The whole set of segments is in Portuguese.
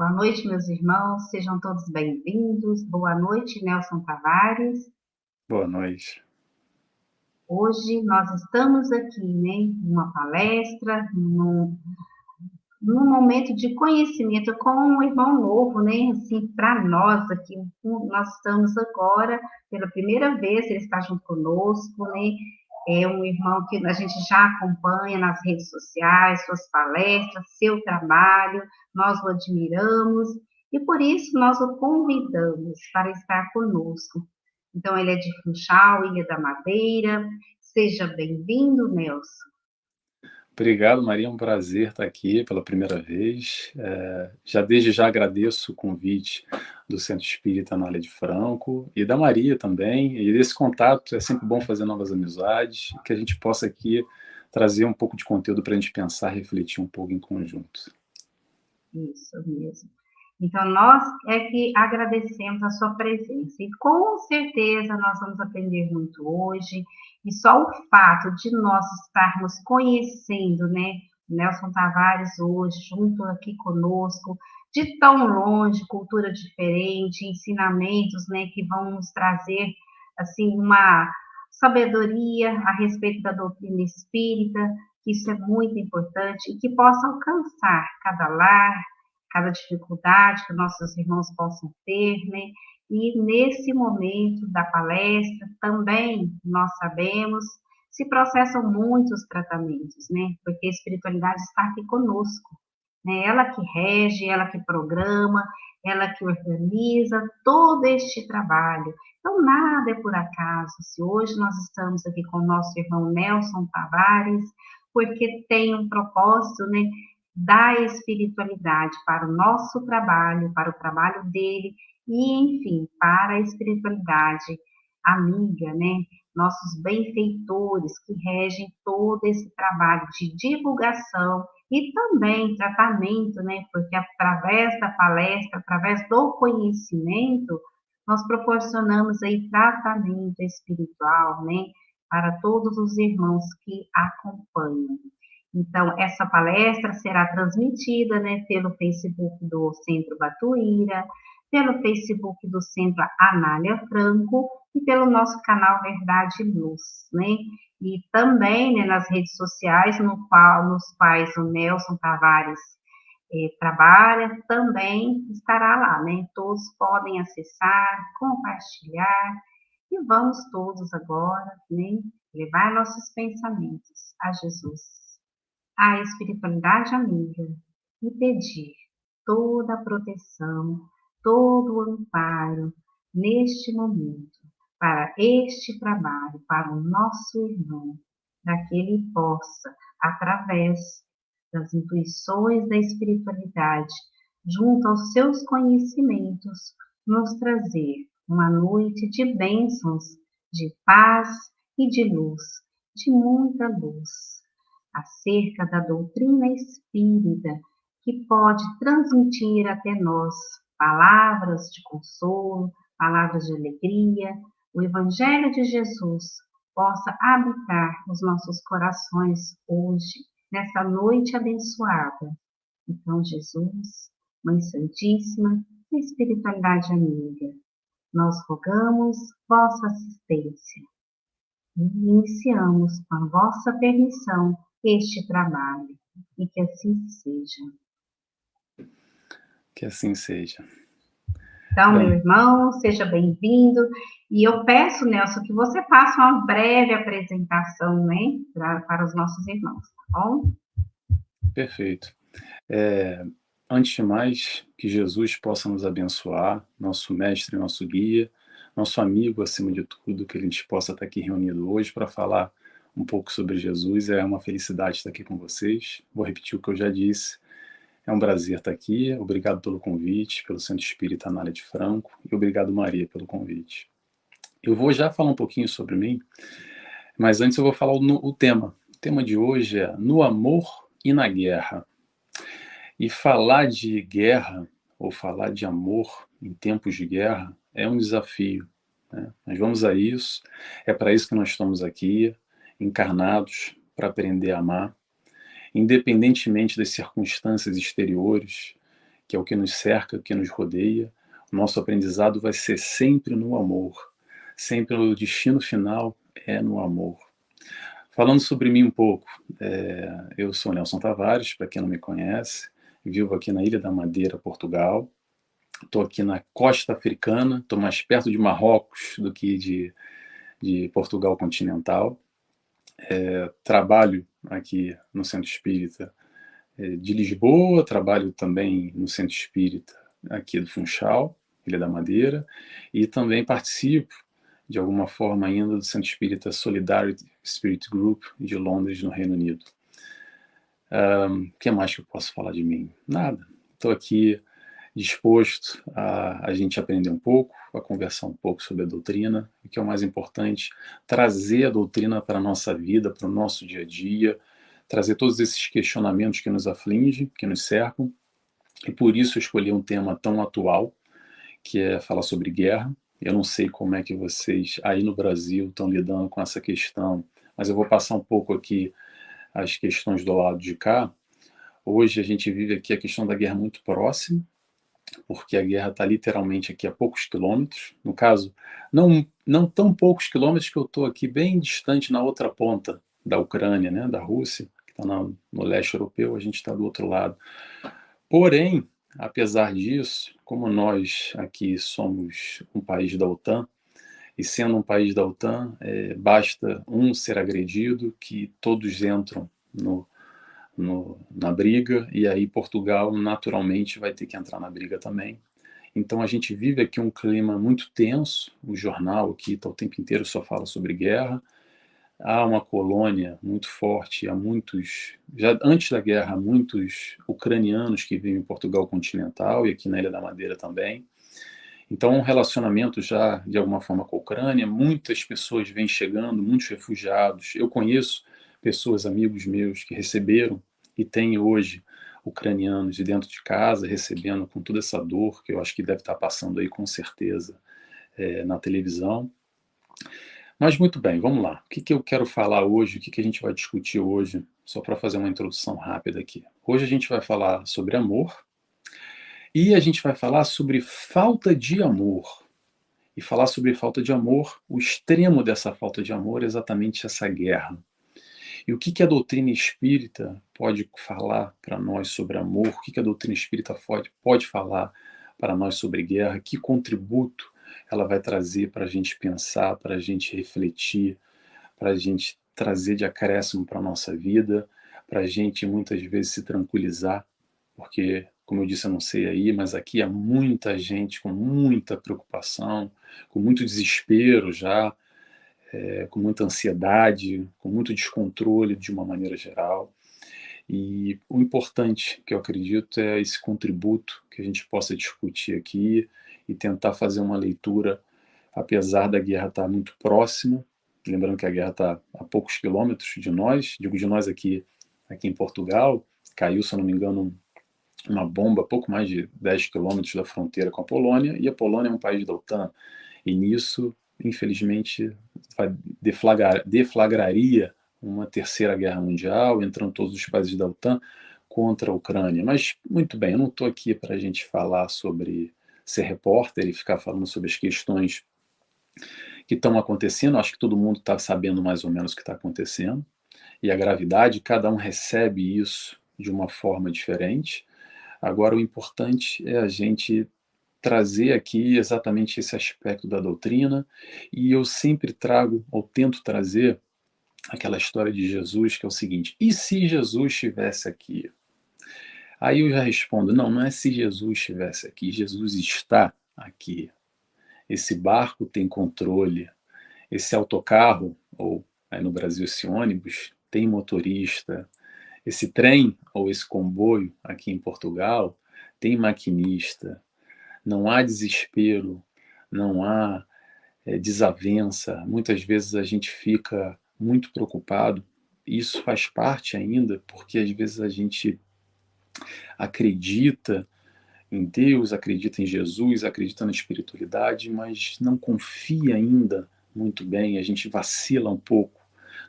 Boa noite, meus irmãos, sejam todos bem-vindos. Boa noite, Nelson Tavares. Boa noite. Hoje nós estamos aqui, né, numa palestra, num, num momento de conhecimento com um irmão novo, né, assim, para nós aqui, nós estamos agora, pela primeira vez, ele está junto conosco, né, é um irmão que a gente já acompanha nas redes sociais, suas palestras, seu trabalho, nós o admiramos e por isso nós o convidamos para estar conosco. Então, ele é de Funchal, Ilha da Madeira. Seja bem-vindo, Nelson. Obrigado, Maria. É um prazer estar aqui pela primeira vez. É, já desde já agradeço o convite do Centro Espírita Anália de Franco e da Maria também. E desse contato é sempre bom fazer novas amizades, que a gente possa aqui trazer um pouco de conteúdo para a gente pensar, refletir um pouco em conjunto. Isso mesmo. Então, nós é que agradecemos a sua presença. E com certeza nós vamos aprender muito hoje. E só o fato de nós estarmos conhecendo, né, Nelson Tavares hoje, junto aqui conosco, de tão longe, cultura diferente, ensinamentos, né, que vão nos trazer, assim, uma sabedoria a respeito da doutrina espírita, que isso é muito importante, e que possa alcançar cada lar, cada dificuldade que nossos irmãos possam ter, né, e nesse momento da palestra, também nós sabemos, se processam muitos tratamentos, né? Porque a espiritualidade está aqui conosco. Né? Ela que rege, ela que programa, ela que organiza todo este trabalho. Então, nada é por acaso. Se hoje nós estamos aqui com o nosso irmão Nelson Tavares, porque tem um propósito, né? Da espiritualidade para o nosso trabalho, para o trabalho dele e, enfim, para a espiritualidade amiga, né? Nossos benfeitores que regem todo esse trabalho de divulgação e também tratamento, né? Porque através da palestra, através do conhecimento, nós proporcionamos aí tratamento espiritual, né? Para todos os irmãos que acompanham. Então, essa palestra será transmitida, né, pelo Facebook do Centro Batuíra, pelo Facebook do Centro Anália Franco e pelo nosso canal Verdade Luz, né? E também né, nas redes sociais, no qual, nos quais o Nelson Tavares eh, trabalha, também estará lá, né? Todos podem acessar, compartilhar e vamos todos agora, né? Levar nossos pensamentos a Jesus, à espiritualidade amiga e pedir toda a proteção, todo o amparo neste momento para este trabalho, para o nosso irmão, para que ele possa, através das intuições da espiritualidade, junto aos seus conhecimentos, nos trazer uma noite de bênçãos, de paz e de luz, de muita luz, acerca da doutrina espírita que pode transmitir até nós palavras de consolo, palavras de alegria, o Evangelho de Jesus possa habitar os nossos corações hoje, nessa noite abençoada. Então, Jesus, Mãe Santíssima, Espiritualidade amiga, nós rogamos vossa assistência e iniciamos com a vossa permissão este trabalho e que assim seja. Que assim seja. Então, Bem. meu irmão, seja bem-vindo. E eu peço, Nelson, que você faça uma breve apresentação, né, pra, para os nossos irmãos, tá bom? Perfeito. É, antes de mais, que Jesus possa nos abençoar, nosso mestre, nosso guia, nosso amigo acima de tudo, que a gente possa estar aqui reunido hoje para falar um pouco sobre Jesus. É uma felicidade estar aqui com vocês. Vou repetir o que eu já disse. É um prazer estar aqui. Obrigado pelo convite, pelo Centro Espírita Anália de Franco e obrigado, Maria, pelo convite. Eu vou já falar um pouquinho sobre mim, mas antes eu vou falar o, o tema. O tema de hoje é No Amor e na Guerra. E falar de guerra, ou falar de amor em tempos de guerra, é um desafio. Né? Mas vamos a isso. É para isso que nós estamos aqui, encarnados, para aprender a amar independentemente das circunstâncias exteriores que é o que nos cerca, o que nos rodeia. Nosso aprendizado vai ser sempre no amor, sempre o destino final é no amor. Falando sobre mim um pouco, é, eu sou Nelson Tavares, para quem não me conhece, vivo aqui na Ilha da Madeira, Portugal. Estou aqui na costa africana, estou mais perto de Marrocos do que de, de Portugal continental. É, trabalho aqui no Centro Espírita é, de Lisboa, trabalho também no Centro Espírita aqui do Funchal, Ilha da Madeira, e também participo de alguma forma ainda do Centro Espírita Solidarity Spirit Group de Londres, no Reino Unido. O um, que mais que eu posso falar de mim? Nada. Estou aqui disposto a, a gente aprender um pouco, a conversar um pouco sobre a doutrina, e que é o mais importante, trazer a doutrina para a nossa vida, para o nosso dia a dia, trazer todos esses questionamentos que nos afligem, que nos cercam, e por isso eu escolhi um tema tão atual, que é falar sobre guerra. Eu não sei como é que vocês aí no Brasil estão lidando com essa questão, mas eu vou passar um pouco aqui as questões do lado de cá. Hoje a gente vive aqui a questão da guerra muito próxima, porque a guerra está literalmente aqui a poucos quilômetros. No caso, não, não tão poucos quilômetros que eu estou aqui bem distante na outra ponta da Ucrânia, né, da Rússia, que está no leste europeu, a gente está do outro lado. Porém, apesar disso, como nós aqui somos um país da OTAN, e sendo um país da OTAN, é, basta um ser agredido que todos entram no, no, na briga, e aí Portugal naturalmente vai ter que entrar na briga também. Então a gente vive aqui um clima muito tenso, o jornal aqui tá o tempo inteiro só fala sobre guerra, há uma colônia muito forte, há muitos, já antes da guerra, muitos ucranianos que vivem em Portugal continental e aqui na Ilha da Madeira também. Então, um relacionamento já de alguma forma com a Ucrânia, muitas pessoas vêm chegando, muitos refugiados. Eu conheço pessoas, amigos meus, que receberam e têm hoje ucranianos de dentro de casa, recebendo com toda essa dor que eu acho que deve estar passando aí com certeza é, na televisão. Mas muito bem, vamos lá. O que, que eu quero falar hoje, o que, que a gente vai discutir hoje, só para fazer uma introdução rápida aqui. Hoje a gente vai falar sobre amor e a gente vai falar sobre falta de amor. E falar sobre falta de amor, o extremo dessa falta de amor é exatamente essa guerra. E o que, que a doutrina espírita pode falar para nós sobre amor? O que, que a doutrina espírita pode, pode falar para nós sobre guerra? Que contributo ela vai trazer para a gente pensar, para a gente refletir, para a gente trazer de acréscimo para a nossa vida, para a gente muitas vezes se tranquilizar, porque, como eu disse, eu não sei aí, mas aqui há muita gente com muita preocupação, com muito desespero já, é, com muita ansiedade, com muito descontrole de uma maneira geral. E o importante que eu acredito é esse contributo que a gente possa discutir aqui e tentar fazer uma leitura, apesar da guerra estar muito próxima. Lembrando que a guerra está a poucos quilômetros de nós, digo de nós aqui, aqui em Portugal. Caiu, se eu não me engano, uma bomba a pouco mais de 10 quilômetros da fronteira com a Polônia, e a Polônia é um país da OTAN. E nisso, infelizmente, deflagrar, deflagraria uma terceira guerra mundial, entrando todos os países da OTAN contra a Ucrânia. Mas, muito bem, eu não estou aqui para a gente falar sobre ser repórter e ficar falando sobre as questões que estão acontecendo. Acho que todo mundo está sabendo mais ou menos o que está acontecendo. E a gravidade, cada um recebe isso de uma forma diferente. Agora, o importante é a gente trazer aqui exatamente esse aspecto da doutrina, e eu sempre trago, ou tento trazer, aquela história de Jesus, que é o seguinte: e se Jesus estivesse aqui? Aí eu já respondo: não, não é se Jesus estivesse aqui, Jesus está aqui. Esse barco tem controle, esse autocarro, ou aí no Brasil esse ônibus, tem motorista, esse trem ou esse comboio aqui em Portugal tem maquinista. Não há desespero, não há é, desavença. Muitas vezes a gente fica muito preocupado. Isso faz parte ainda, porque às vezes a gente acredita em Deus, acredita em Jesus, acredita na espiritualidade, mas não confia ainda muito bem, a gente vacila um pouco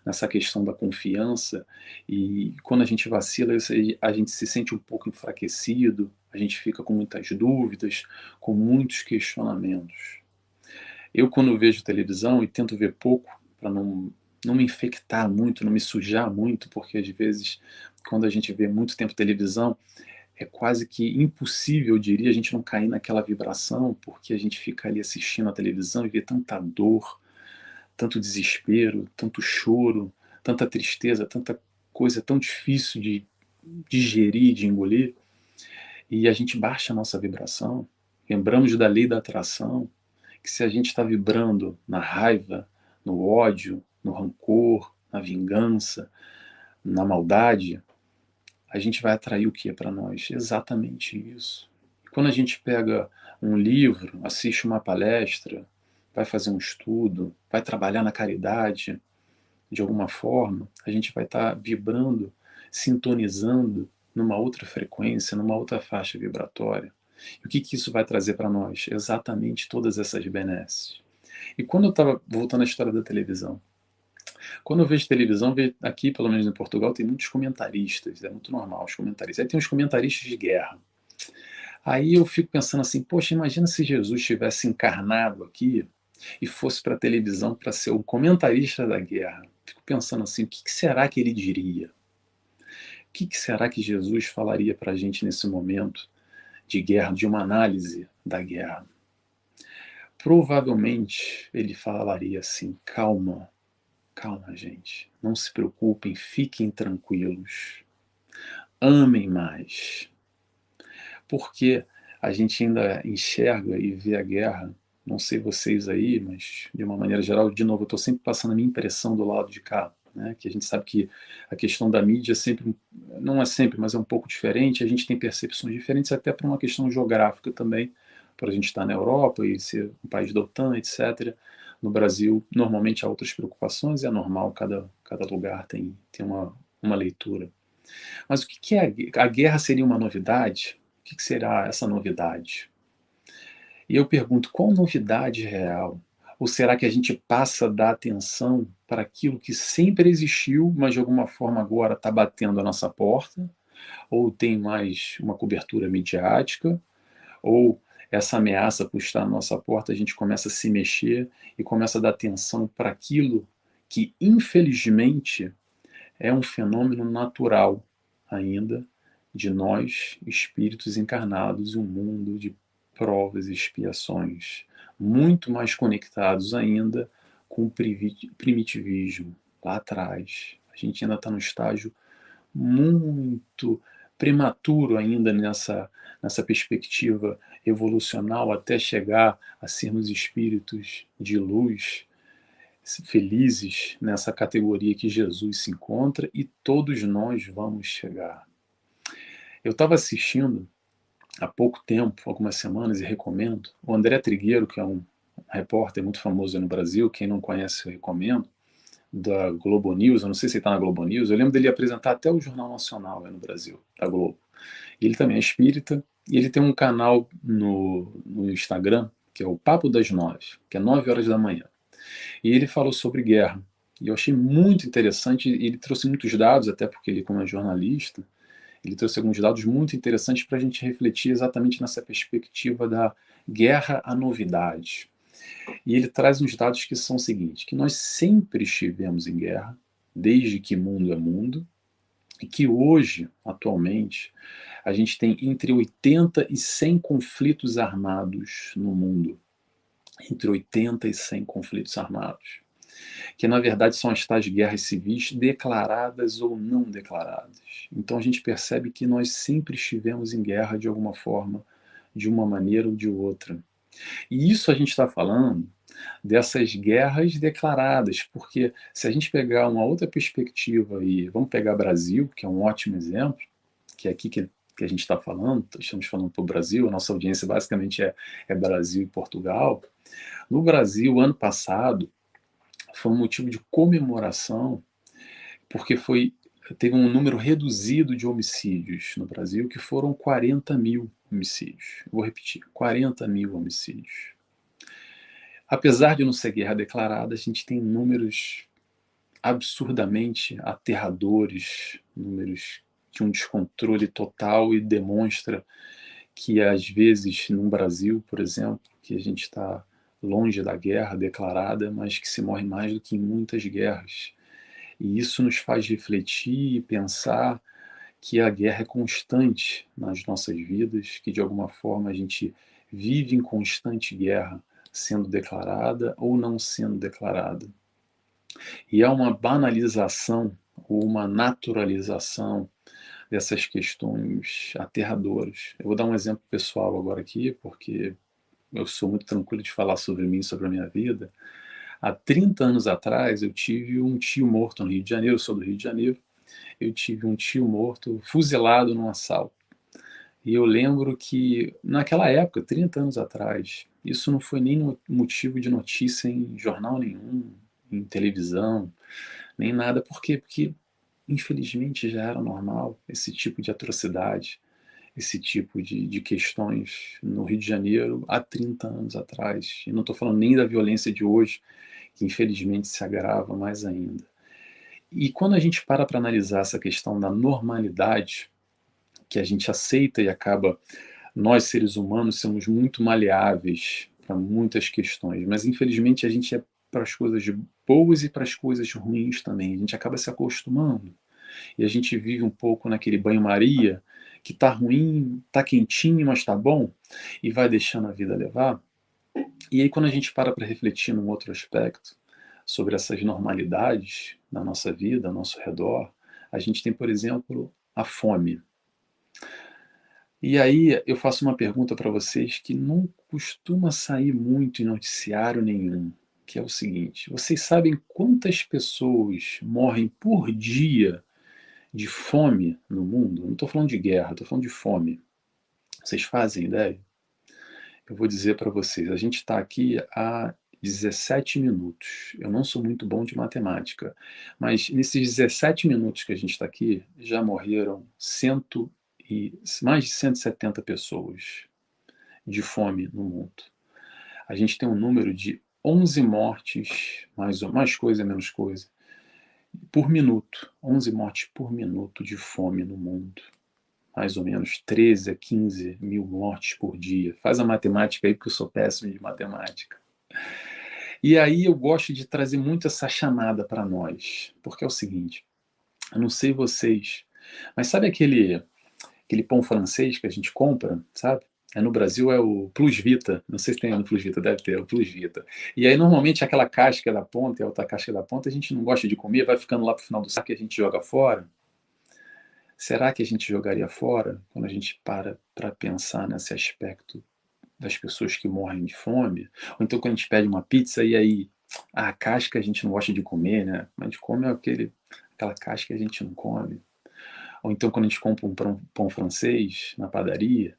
nessa questão da confiança e quando a gente vacila, a gente se sente um pouco enfraquecido, a gente fica com muitas dúvidas, com muitos questionamentos. Eu, quando vejo televisão, e tento ver pouco, para não, não me infectar muito, não me sujar muito, porque às vezes, quando a gente vê muito tempo televisão, é quase que impossível, eu diria, a gente não cair naquela vibração, porque a gente fica ali assistindo a televisão e vê tanta dor, tanto desespero, tanto choro, tanta tristeza, tanta coisa tão difícil de digerir, de engolir, e a gente baixa a nossa vibração. Lembramos da lei da atração, que se a gente está vibrando na raiva, no ódio, no rancor, na vingança, na maldade, a gente vai atrair o que é para nós? Exatamente isso. Quando a gente pega um livro, assiste uma palestra, vai fazer um estudo, vai trabalhar na caridade, de alguma forma, a gente vai estar tá vibrando, sintonizando numa outra frequência, numa outra faixa vibratória. E o que, que isso vai trazer para nós? Exatamente todas essas benesses. E quando eu estava voltando à história da televisão, quando eu vejo televisão, aqui, pelo menos em Portugal, tem muitos comentaristas, é muito normal os comentaristas. Aí tem os comentaristas de guerra. Aí eu fico pensando assim, poxa, imagina se Jesus tivesse encarnado aqui e fosse para a televisão para ser o comentarista da guerra. Fico pensando assim, o que, será que ele diria? O que, será que Jesus falaria para a gente nesse momento de guerra, de uma análise da guerra? Provavelmente ele falaria assim: calma, calma, gente, não se preocupem, fiquem tranquilos, amem mais. Porque a gente ainda enxerga e vê a guerra não sei vocês aí, mas de uma maneira geral, de novo, eu estou sempre passando a minha impressão do lado de cá, né? que a gente sabe que a questão da mídia sempre, não é sempre, mas é um pouco diferente, a gente tem percepções diferentes até por uma questão geográfica também, por a gente estar na Europa e ser um país da OTAN, etc. No Brasil, normalmente há outras preocupações, e é normal, cada, cada lugar tem, tem uma, uma leitura. Mas o que, que é a, a guerra? seria uma novidade? O que, que será essa novidade? E eu pergunto, qual novidade real? Ou será que a gente passa a dar atenção para aquilo que sempre existiu, mas de alguma forma agora está batendo a nossa porta? Ou tem mais uma cobertura midiática? Ou essa ameaça por estar na nossa porta, a gente começa a se mexer e começa a dar atenção para aquilo que, infelizmente, é um fenômeno natural ainda de nós, espíritos encarnados, um mundo de provas e expiações, muito mais conectados ainda com o primitivismo lá atrás. A gente ainda está no estágio muito prematuro ainda nessa, nessa perspectiva evolucional até chegar a sermos espíritos de luz, felizes nessa categoria que Jesus se encontra e todos nós vamos chegar. Eu estava assistindo há pouco tempo, algumas semanas, e recomendo, o André Trigueiro, que é um repórter muito famoso no Brasil, quem não conhece eu recomendo, da Globo News, eu não sei se ele está na Globo News, eu lembro dele apresentar até o Jornal Nacional no Brasil, da Globo. Ele também é espírita, e ele tem um canal no, no Instagram, que é o Papo das Nove, que é nove horas da manhã. E ele falou sobre guerra. E eu achei muito interessante, ele trouxe muitos dados, até porque ele, como é jornalista, ele trouxe alguns dados muito interessantes para a gente refletir exatamente nessa perspectiva da guerra à novidade. E ele traz uns dados que são os seguintes: que nós sempre estivemos em guerra, desde que mundo é mundo, e que hoje, atualmente, a gente tem entre 80 e 100 conflitos armados no mundo. Entre 80 e 100 conflitos armados que na verdade são as tais guerras civis declaradas ou não declaradas. Então a gente percebe que nós sempre estivemos em guerra de alguma forma, de uma maneira ou de outra. E isso a gente está falando dessas guerras declaradas, porque se a gente pegar uma outra perspectiva e vamos pegar Brasil, que é um ótimo exemplo, que é aqui que, que a gente está falando, estamos falando para o Brasil, a nossa audiência basicamente é, é Brasil e Portugal. No Brasil, ano passado, foi um motivo de comemoração, porque foi teve um número reduzido de homicídios no Brasil, que foram 40 mil homicídios. Vou repetir: 40 mil homicídios. Apesar de não ser guerra declarada, a gente tem números absurdamente aterradores, números de um descontrole total e demonstra que às vezes no Brasil, por exemplo, que a gente está longe da guerra declarada, mas que se morre mais do que em muitas guerras. E isso nos faz refletir e pensar que a guerra é constante nas nossas vidas, que de alguma forma a gente vive em constante guerra, sendo declarada ou não sendo declarada. E há uma banalização ou uma naturalização dessas questões aterradoras. Eu vou dar um exemplo pessoal agora aqui, porque eu sou muito tranquilo de falar sobre mim, sobre a minha vida. Há 30 anos atrás, eu tive um tio morto no Rio de Janeiro, eu sou do Rio de Janeiro. Eu tive um tio morto, fuzilado num assalto. E eu lembro que, naquela época, 30 anos atrás, isso não foi nem motivo de notícia em jornal nenhum, em televisão, nem nada. Por quê? Porque, infelizmente, já era normal esse tipo de atrocidade, esse tipo de, de questões no Rio de Janeiro há 30 anos atrás. E não estou falando nem da violência de hoje, que infelizmente se agrava mais ainda. E quando a gente para para analisar essa questão da normalidade, que a gente aceita e acaba, nós seres humanos somos muito maleáveis para muitas questões, mas infelizmente a gente é para as coisas boas e para as coisas ruins também, a gente acaba se acostumando. E a gente vive um pouco naquele banho-maria, que tá ruim, tá quentinho, mas tá bom, e vai deixando a vida levar. E aí quando a gente para para refletir num outro aspecto, sobre essas normalidades na nossa vida, ao nosso redor, a gente tem, por exemplo, a fome. E aí eu faço uma pergunta para vocês que não costuma sair muito em noticiário nenhum, que é o seguinte: vocês sabem quantas pessoas morrem por dia de fome no mundo? Não estou falando de guerra, estou falando de fome. Vocês fazem ideia? Eu vou dizer para vocês: a gente está aqui há 17 minutos. Eu não sou muito bom de matemática, mas nesses 17 minutos que a gente está aqui, já morreram cento e, mais de 170 pessoas de fome no mundo. A gente tem um número de 11 mortes, mais, mais coisa, menos coisa, por minuto. 11 mortes por minuto de fome no mundo. Mais ou menos 13 a 15 mil mortes por dia. Faz a matemática aí, porque eu sou péssimo de matemática. E aí eu gosto de trazer muito essa chamada para nós, porque é o seguinte, eu não sei vocês, mas sabe aquele aquele pão francês que a gente compra, sabe? É, no Brasil é o Plus Vita, não sei se tem no Plus Vita, deve ter, é o Plus Vita. E aí normalmente aquela casca da ponta e a outra casca da ponta a gente não gosta de comer, vai ficando lá para o final do saco e a gente joga fora. Será que a gente jogaria fora quando a gente para para pensar nesse aspecto das pessoas que morrem de fome, ou então quando a gente pede uma pizza e aí a casca a gente não gosta de comer, né? A gente come aquele, aquela casca que a gente não come. Ou então quando a gente compra um pão, pão francês na padaria,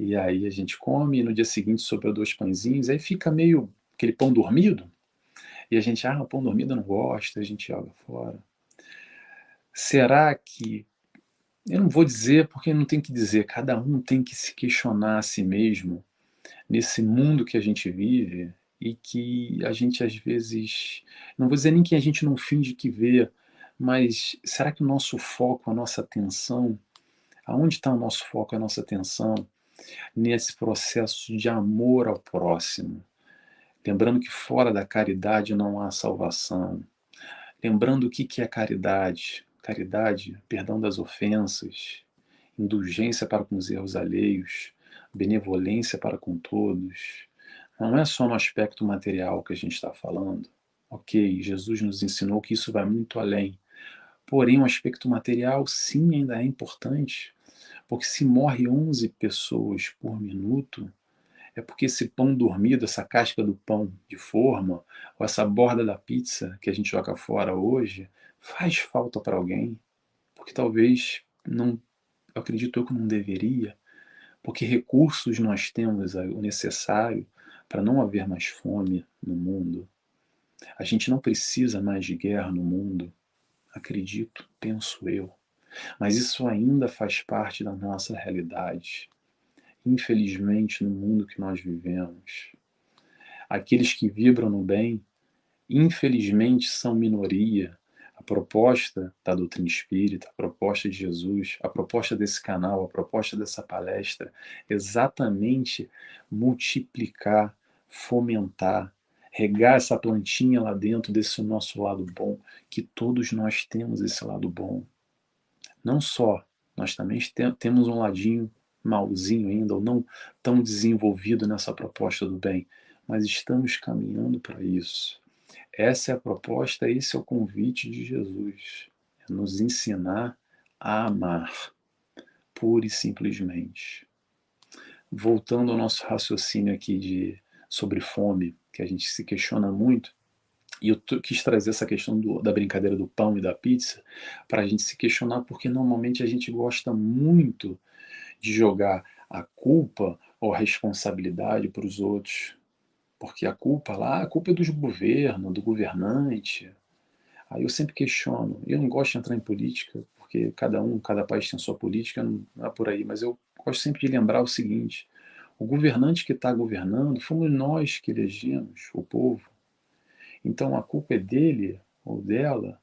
e aí a gente come e no dia seguinte sobrou dois pãezinhos, aí fica meio aquele pão dormido, e a gente, ah, o pão dormido eu não gosto, a gente joga fora. Será que eu não vou dizer porque não tem que dizer, cada um tem que se questionar a si mesmo nesse mundo que a gente vive e que a gente às vezes, não vou dizer nem que a gente não finge que vê, mas será que o nosso foco, a nossa atenção, aonde está o nosso foco, a nossa atenção nesse processo de amor ao próximo? Lembrando que fora da caridade não há salvação. Lembrando o que é caridade. Caridade, perdão das ofensas, indulgência para com os erros alheios, benevolência para com todos, não é só no aspecto material que a gente está falando. Ok, Jesus nos ensinou que isso vai muito além. Porém, o aspecto material, sim, ainda é importante, porque se morre 11 pessoas por minuto, é porque esse pão dormido, essa casca do pão de forma, ou essa borda da pizza que a gente joga fora hoje, faz falta para alguém, porque talvez não, eu acredito eu que não deveria, porque recursos nós temos o necessário para não haver mais fome no mundo. A gente não precisa mais de guerra no mundo, acredito, penso eu. Mas isso ainda faz parte da nossa realidade. Infelizmente, no mundo que nós vivemos, aqueles que vibram no bem, infelizmente, são minoria. proposta da doutrina espírita, a proposta de Jesus, a proposta desse canal, a proposta dessa palestra, exatamente multiplicar, fomentar, regar essa plantinha lá dentro desse nosso lado bom, que todos nós temos esse lado bom. Não só, nós também temos um ladinho malzinho ainda, ou não tão desenvolvido nessa proposta do bem, mas estamos caminhando para isso. Essa é a proposta, esse é o convite de Jesus, é nos ensinar a amar, pura e simplesmente. Voltando ao nosso raciocínio aqui de, sobre fome, que a gente se questiona muito, e eu quis trazer essa questão do, da brincadeira do pão e da pizza para a gente se questionar, porque normalmente a gente gosta muito de jogar a culpa ou a responsabilidade para os outros. Porque a culpa lá, a culpa é do governo, do governante. Aí eu sempre questiono. Eu não gosto de entrar em política, porque cada um, cada país tem sua política, não é por aí. Mas eu gosto sempre de lembrar o seguinte: o governante que está governando fomos nós que elegemos, o povo. Então a culpa é dele ou dela.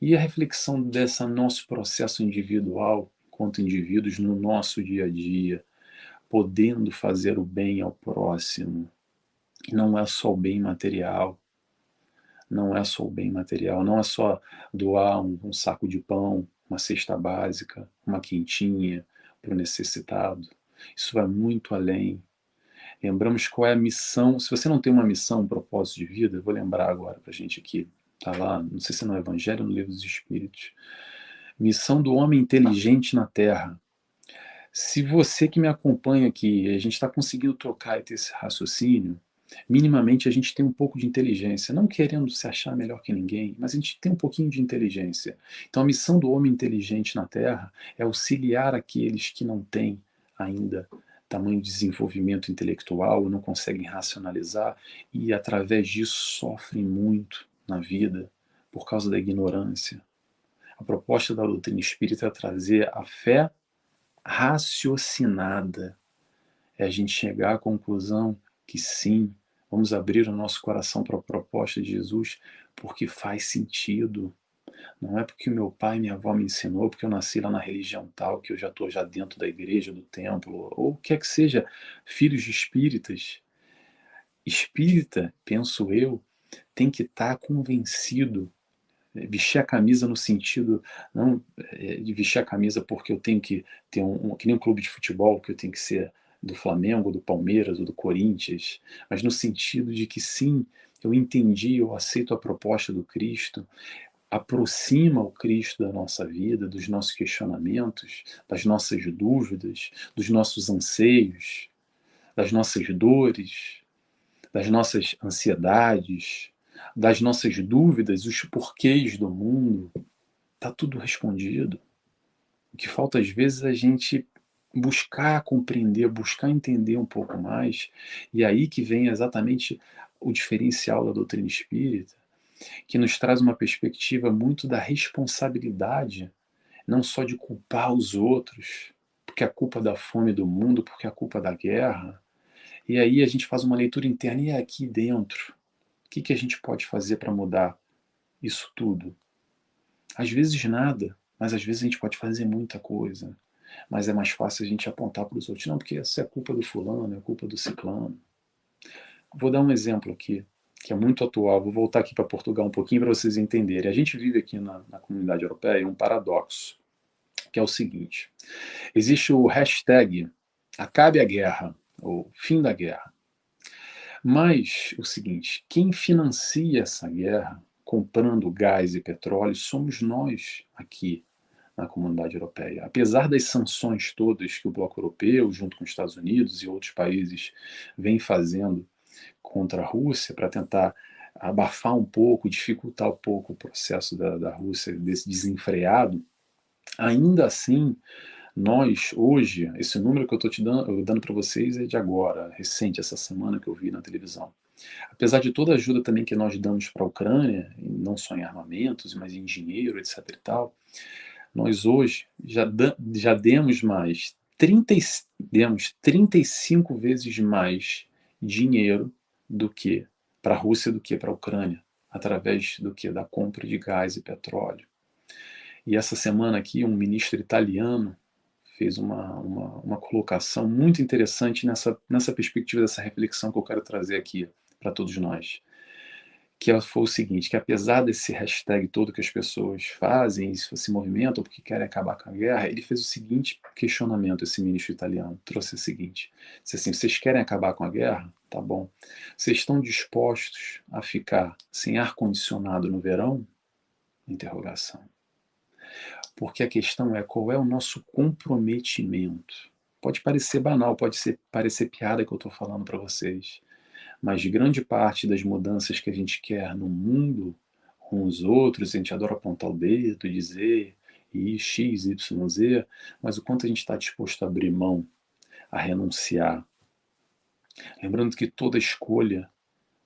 E a reflexão desse nosso processo individual, enquanto indivíduos, no nosso dia a dia, podendo fazer o bem ao próximo, não é só o bem material, não é só o bem material, não é só doar um, um saco de pão, uma cesta básica, uma quentinha para o necessitado. Isso vai muito além. Lembramos qual é a missão. Se você não tem uma missão, um propósito de vida, eu vou lembrar agora para a gente aqui. Está lá, não sei se é no Evangelho ou no Livro dos Espíritos. Missão do homem inteligente na Terra. Se você que me acompanha aqui, a gente está conseguindo trocar esse raciocínio, minimamente a gente tem um pouco de inteligência, não querendo se achar melhor que ninguém, mas a gente tem um pouquinho de inteligência. Então a missão do homem inteligente na Terra é auxiliar aqueles que não têm ainda tamanho de desenvolvimento intelectual, não conseguem racionalizar e através disso sofrem muito na vida por causa da ignorância. A proposta da doutrina espírita é trazer a fé raciocinada, é a gente chegar à conclusão que sim, vamos abrir o nosso coração para a proposta de Jesus, porque faz sentido. Não é porque meu pai e minha avó me ensinou, porque eu nasci lá na religião tal, que eu já estou já dentro da igreja, do templo, ou o que é que seja, filhos de espíritas. Espírita, penso eu, tem que estar tá convencido é, vestir a camisa no sentido não é, de vestir a camisa porque eu tenho que ter um, um, que nem um clube de futebol que eu tenho que ser do Flamengo, do Palmeiras ou do Corinthians, mas no sentido de que sim, eu entendi, eu aceito a proposta do Cristo, aproxima o Cristo da nossa vida, dos nossos questionamentos, das nossas dúvidas, dos nossos anseios, das nossas dores, das nossas ansiedades, das nossas dúvidas, os porquês do mundo. Está tudo respondido. O que falta às vezes é a gente buscar compreender, buscar entender um pouco mais, e aí que vem exatamente o diferencial da doutrina espírita, que nos traz uma perspectiva muito da responsabilidade, não só de culpar os outros, porque a culpa da fome do mundo, porque a culpa da guerra. E aí a gente faz uma leitura interna e é aqui dentro. O que, que a gente pode fazer para mudar isso tudo? Às vezes nada, mas às vezes a gente pode fazer muita coisa mas é mais fácil a gente apontar para os outros. Não, porque essa é culpa do fulano, é culpa do ciclano. Vou dar um exemplo aqui, que é muito atual. Vou voltar aqui para Portugal um pouquinho para vocês entenderem. A gente vive aqui na, na comunidade europeia um paradoxo, que é o seguinte: existe o hashtag acabe a guerra, ou fim da guerra. Mas o seguinte, quem financia essa guerra comprando gás e petróleo somos nós aqui na comunidade europeia. Apesar das sanções todas que o Bloco Europeu, junto com os Estados Unidos e outros países, vem fazendo contra a Rússia para tentar abafar um pouco, dificultar um pouco o processo da, da Rússia desse desenfreado, ainda assim, nós, hoje, esse número que eu estou te dando, dando para vocês é de agora, recente, essa semana que eu vi na televisão. Apesar de toda a ajuda também que nós damos para a Ucrânia, não só em armamentos, mas em dinheiro, etc. e tal, nós hoje já, já demos mais 30, demos 35 vezes mais dinheiro do que para a Rússia do que para a Ucrânia através do que? Da compra de gás e petróleo. E essa semana aqui, um ministro italiano fez uma, uma, uma colocação muito interessante nessa, nessa perspectiva dessa reflexão que eu quero trazer aqui para todos nós que foi o seguinte, que apesar desse hashtag todo que as pessoas fazem, se movimentam porque querem acabar com a guerra, ele fez o seguinte questionamento, esse ministro italiano, trouxe o seguinte, disse assim, vocês querem acabar com a guerra? Tá bom. Vocês estão dispostos a ficar sem ar-condicionado no verão? Interrogação. Porque a questão é qual é o nosso comprometimento. Pode parecer banal, pode ser, parecer piada que eu estou falando para vocês, mas grande parte das mudanças que a gente quer no mundo com os outros, a gente adora apontar o dedo, dizer I, X, Y, Z, mas o quanto a gente está disposto a abrir mão, a renunciar. Lembrando que toda escolha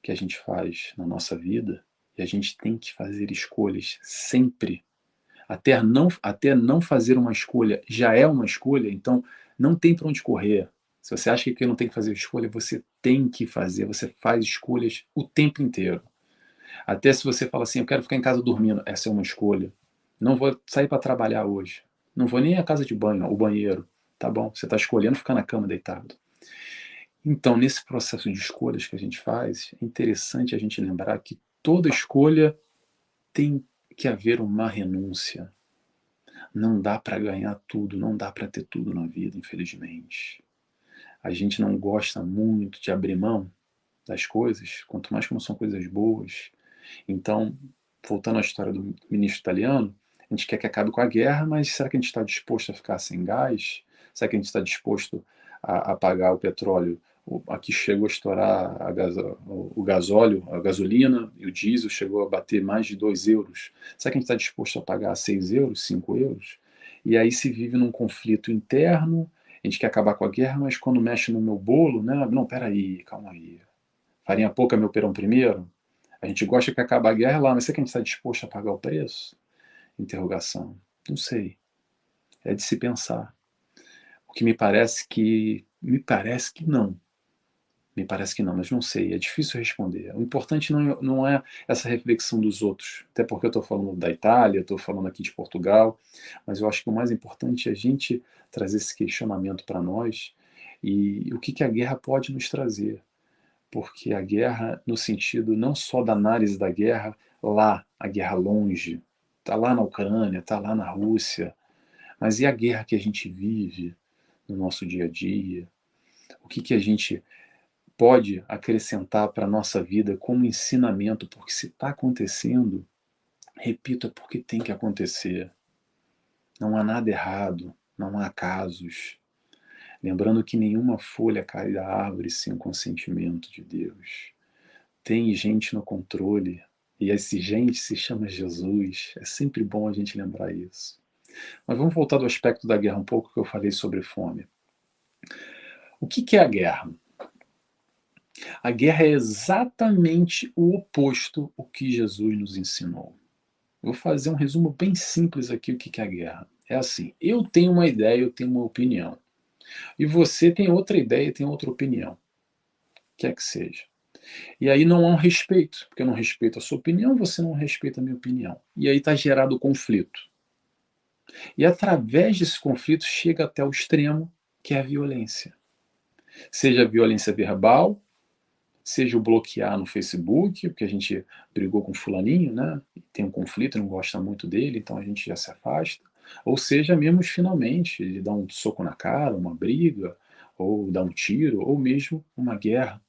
que a gente faz na nossa vida, e a gente tem que fazer escolhas sempre, até não, até não fazer uma escolha já é uma escolha, então não tem para onde correr. Se você acha que não tem que fazer escolha, você tem que fazer, você faz escolhas o tempo inteiro. Até se você fala assim, eu quero ficar em casa dormindo, essa é uma escolha. Não vou sair para trabalhar hoje. Não vou nem à casa de banho, o banheiro. Tá bom? Você está escolhendo ficar na cama deitado. Então, nesse processo de escolhas que a gente faz, é interessante a gente lembrar que toda escolha tem que haver uma renúncia. Não dá para ganhar tudo, não dá para ter tudo na vida, infelizmente a gente não gosta muito de abrir mão das coisas, quanto mais como são coisas boas. Então, voltando à história do ministro italiano, a gente quer que acabe com a guerra, mas será que a gente está disposto a ficar sem gás? Será que a gente está disposto a, a, pagar o petróleo? Aqui chegou a estourar a gas, o gasóleo, a gasolina e o diesel chegou a bater mais de 2 euros. Será que a gente está disposto a pagar 6 euros, 5 euros? E aí se vive num conflito interno a gente quer acabar com a guerra, mas quando mexe no meu bolo, né? Não, peraí, calma aí. Farinha pouca, meu perão primeiro? A gente gosta que acabe a guerra lá, mas será que a gente está disposto a pagar o preço? Interrogação. Não sei. É de se pensar. O que me parece que. Me parece que não. Me parece que não, mas não sei, é difícil responder. O importante não, é, não é essa reflexão dos outros, até porque eu estou falando da Itália, estou falando aqui de Portugal, mas eu acho que o mais importante é a gente trazer esse questionamento para nós e o que, que a guerra pode nos trazer. Porque a guerra, no sentido não só da análise da guerra, lá, a guerra longe, está lá na Ucrânia, está lá na Rússia, mas e a guerra que a gente vive no nosso dia a dia? O que, que a gente pode acrescentar para a nossa vida como ensinamento, porque se está acontecendo, repito, é porque tem que acontecer. Não há nada errado, não há casos. Lembrando que nenhuma folha cai da árvore sem o consentimento de Deus. Tem gente no controle, e esse gente se chama Jesus. É sempre bom a gente lembrar isso. Mas vamos voltar do aspecto da guerra um pouco que eu falei sobre fome. O que é a guerra? A guerra é exatamente o oposto ao que Jesus nos ensinou. Vou fazer um resumo bem simples aqui o que é a guerra. É assim, eu tenho uma ideia, eu tenho uma opinião. E você tem outra ideia, tem outra opinião. Quer que seja. E aí não há um respeito, porque eu não respeito a sua opinião, você não respeita a minha opinião. E aí está gerado o conflito. E através desse conflito chega até o extremo, que é a violência. Seja a violência verbal, seja o bloquear no Facebook, porque a gente brigou com fulaninho, né? Tem um conflito, não gosta muito dele, então a gente já se afasta. Ou seja, mesmo finalmente, ele dá um soco na cara, uma briga, ou dá um tiro, ou mesmo uma guerra.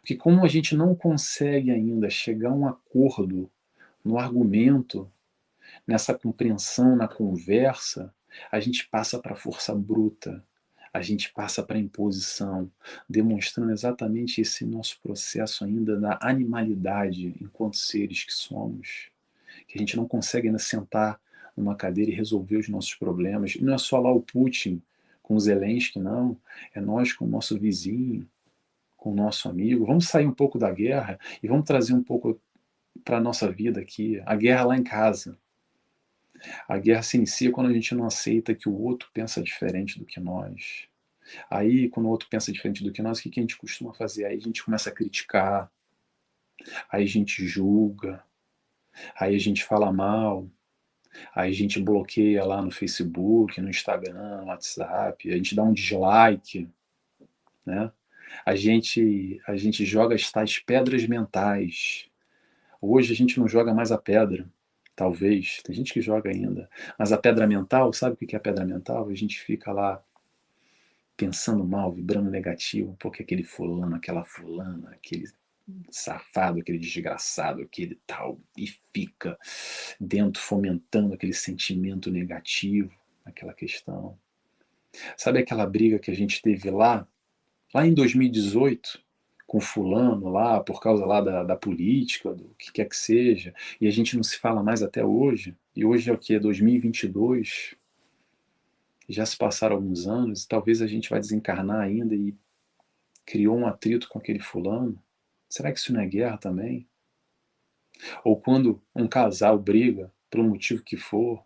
Porque como a gente não consegue ainda chegar a um acordo no argumento, nessa compreensão, na conversa, a gente passa para a força bruta, a gente passa para a imposição, demonstrando exatamente esse nosso processo ainda da animalidade enquanto seres que somos, que a gente não consegue ainda sentar numa cadeira e resolver os nossos problemas. E não é só lá o Putin com o Zelensky, não, é nós com o nosso vizinho, com o nosso amigo. Vamos sair um pouco da guerra e vamos trazer um pouco para a nossa vida aqui, a guerra lá em casa. A guerra se inicia quando a gente não aceita que o outro pensa diferente do que nós. Aí, quando o outro pensa diferente do que nós, o que a gente costuma fazer? Aí a gente começa a criticar, Aí a gente julga, aí a gente fala mal, aí a gente bloqueia lá no Facebook, no Instagram, no WhatsApp, a gente dá um dislike, né? A gente, a gente joga as tais pedras mentais. Hoje a gente não joga mais a pedra, talvez. Tem gente que joga ainda. Mas a pedra mental, sabe o que é a pedra mental? A gente fica lá pensando mal, vibrando negativo, porque aquele fulano, aquela fulana, aquele safado, aquele desgraçado, aquele tal, e fica dentro fomentando aquele sentimento negativo, aquela questão. Sabe aquela briga que a gente teve lá, lá em 2018, com fulano lá, por causa lá da, da política, do que quer que seja, e a gente não se fala mais até hoje, e hoje é o que? É 2022, já se passaram alguns anos, e talvez a gente vai desencarnar ainda e criou um atrito com aquele fulano. Será que isso não é guerra também? Ou quando um casal briga, por um motivo que for,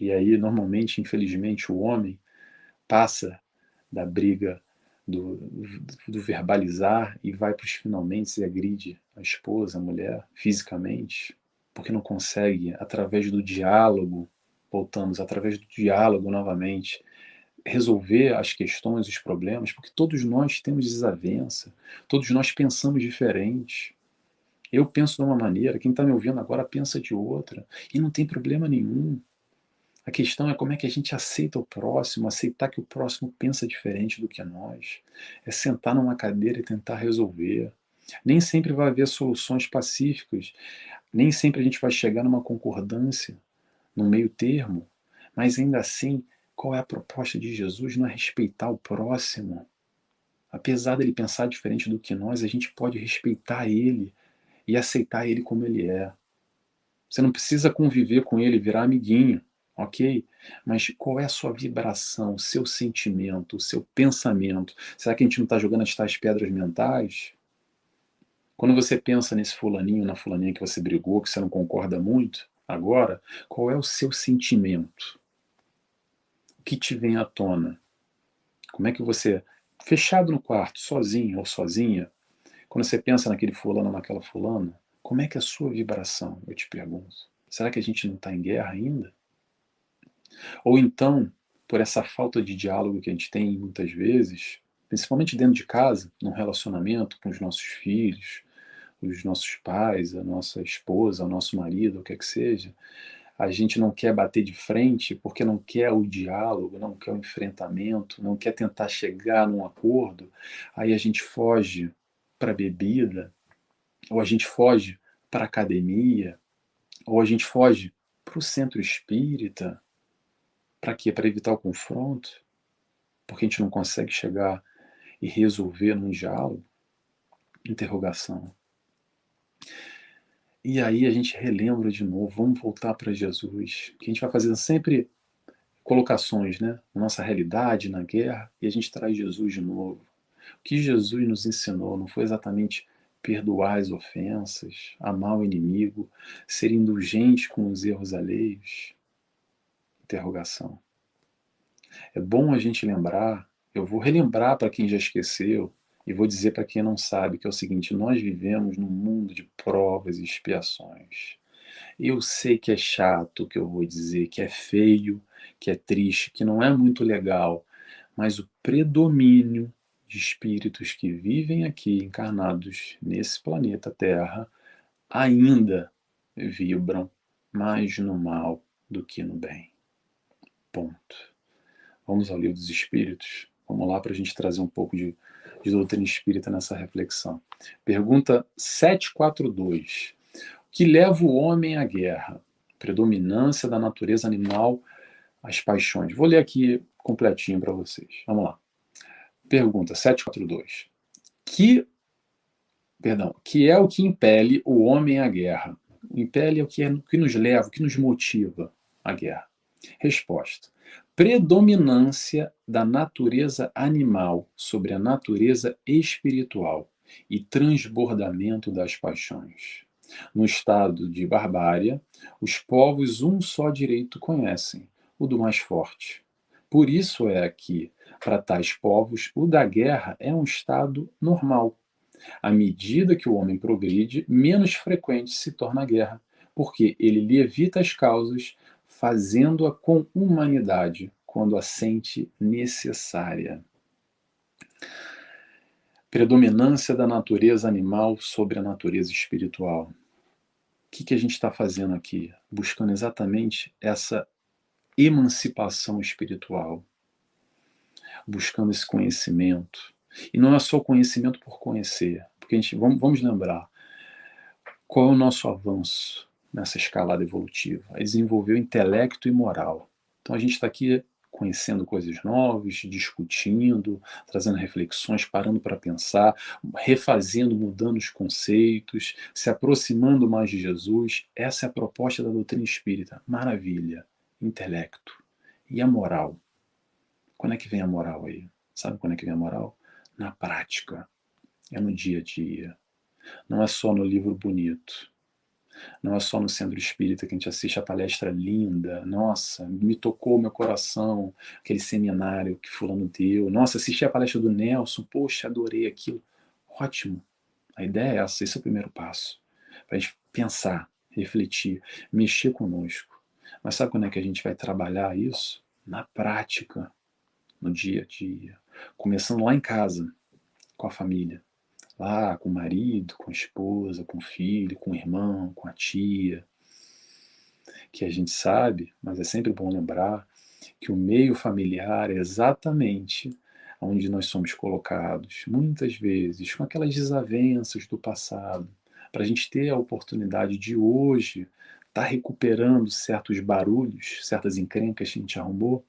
e aí normalmente, infelizmente, o homem passa da briga do, do verbalizar e vai para os finalmente e agride a esposa, a mulher, fisicamente, porque não consegue, através do diálogo, voltamos, através do diálogo novamente, resolver as questões, os problemas, porque todos nós temos desavença, todos nós pensamos diferente. Eu penso de uma maneira, quem está me ouvindo agora pensa de outra, e não tem problema nenhum. A questão é como é que a gente aceita o próximo, aceitar que o próximo pensa diferente do que nós. É sentar numa cadeira e tentar resolver. Nem sempre vai haver soluções pacíficas, nem sempre a gente vai chegar numa concordância, no meio termo, mas ainda assim qual é a proposta de Jesus? Não é respeitar o próximo. Apesar dele pensar diferente do que nós, a gente pode respeitar ele e aceitar ele como ele é. Você não precisa conviver com ele, virar amiguinho, ok? Mas qual é a sua vibração, o seu sentimento, o seu pensamento? Será que a gente não está jogando as tais pedras mentais? Quando você pensa nesse fulaninho, na fulaninha que você brigou, que você não concorda muito, agora, qual é o seu sentimento? que te vem à tona? Como é que você, fechado no quarto, sozinho ou sozinha, quando você pensa naquele fulano naquela fulana, como é que é a sua vibração? Eu te pergunto. Será que a gente não está em guerra ainda? Ou então, por essa falta de diálogo que a gente tem muitas vezes, principalmente dentro de casa, num relacionamento com os nossos filhos, os nossos pais, a nossa esposa, o nosso marido, o que é que seja, a gente não quer bater de frente porque não quer o diálogo, não quer o enfrentamento, não quer tentar chegar num acordo, aí a gente foge para a bebida, ou a gente foge para a academia, ou a gente foge para o centro espírita. Para quê? Para evitar o confronto? Porque a gente não consegue chegar e resolver num diálogo? Interrogação. E aí a gente relembra de novo, vamos voltar para Jesus, que a gente vai fazendo sempre colocações, né? Na nossa realidade, na guerra, e a gente traz Jesus de novo. O que Jesus nos ensinou não foi exatamente perdoar as ofensas, amar o inimigo, ser indulgente com os erros alheios? Interrogação. É bom a gente lembrar, eu vou relembrar para quem já esqueceu, e vou dizer para quem não sabe que é o seguinte: nós vivemos num mundo de provas e expiações. Eu sei que é chato o que eu vou dizer, que é feio, que é triste, que não é muito legal, mas o predomínio de espíritos que vivem aqui encarnados nesse planeta Terra ainda vibram mais no mal do que no bem. Ponto. Vamos ao livro dos Espíritos. Vamos lá para a gente trazer um pouco de de doutrina espírita nessa reflexão. Pergunta 742. O que leva o homem à guerra? Predominância da natureza animal, as paixões. Vou ler aqui completinho para vocês. Vamos lá. Pergunta 742. Que perdão, que é o que impele o homem à guerra? Impele é o que, é, o que nos leva, o que nos motiva à guerra. Resposta: predominância da natureza animal sobre a natureza espiritual e transbordamento das paixões. No estado de barbárie, os povos um só direito conhecem, o do mais forte. Por isso é que, para tais povos, o da guerra é um estado normal, À medida que o homem progride, menos frequente se torna a guerra, porque ele lhe evita as causas, fazendo-a com humanidade, quando a sente necessária. Predominância da natureza animal sobre a natureza espiritual. O que, que a gente está fazendo aqui? Buscando exatamente essa emancipação espiritual, buscando esse conhecimento. E não é só conhecimento por conhecer, porque a gente, vamos, vamos lembrar, qual é o nosso avanço nessa escalada evolutiva? O intelecto e moral. Então a gente está aqui conhecendo coisas novas, discutindo, trazendo reflexões, parando para pensar, refazendo, mudando os conceitos, se aproximando mais de Jesus. Essa é a proposta da doutrina espírita. Maravilha. Intelecto. E a moral? Quando é que vem a moral aí? Sabe quando é que vem a moral? Na prática. É no dia a dia. Não é só no livro bonito não é só no centro espírita que a gente assiste a palestra linda, nossa, me tocou meu coração, aquele seminário que fulano deu, nossa, assisti a palestra do Nelson, poxa, adorei aquilo. Ótimo. A ideia é essa, esse é o primeiro passo. Para a gente pensar, refletir, mexer conosco. Mas sabe quando é que a gente vai trabalhar isso? Na prática, no dia a dia. Começando lá em casa, com a família lá com o marido, com a esposa, com o filho, com o irmão, com a tia, que a gente sabe, mas é sempre bom lembrar que o meio familiar é exatamente onde nós somos colocados, muitas vezes, com aquelas desavenças do passado, para a gente ter a oportunidade de hoje estar tá recuperando certos barulhos, certas encrencas que a gente arrumou.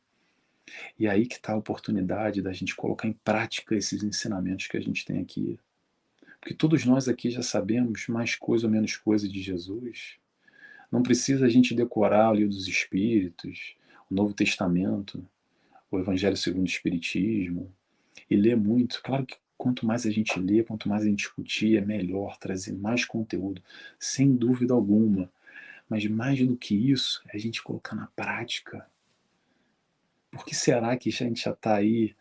E aí que está a oportunidade da gente colocar em prática esses ensinamentos que a gente tem aqui. Porque todos nós aqui já sabemos mais coisa ou menos coisa de Jesus. Não precisa a gente decorar o livro dos Espíritos, o Novo Testamento, o Evangelho segundo o Espiritismo, e ler muito. Claro que quanto mais a gente lê, quanto mais a gente discutir, é melhor trazer mais conteúdo, sem dúvida alguma. Mas mais do que isso, é a gente colocar na prática. Por que será que a gente já está aí?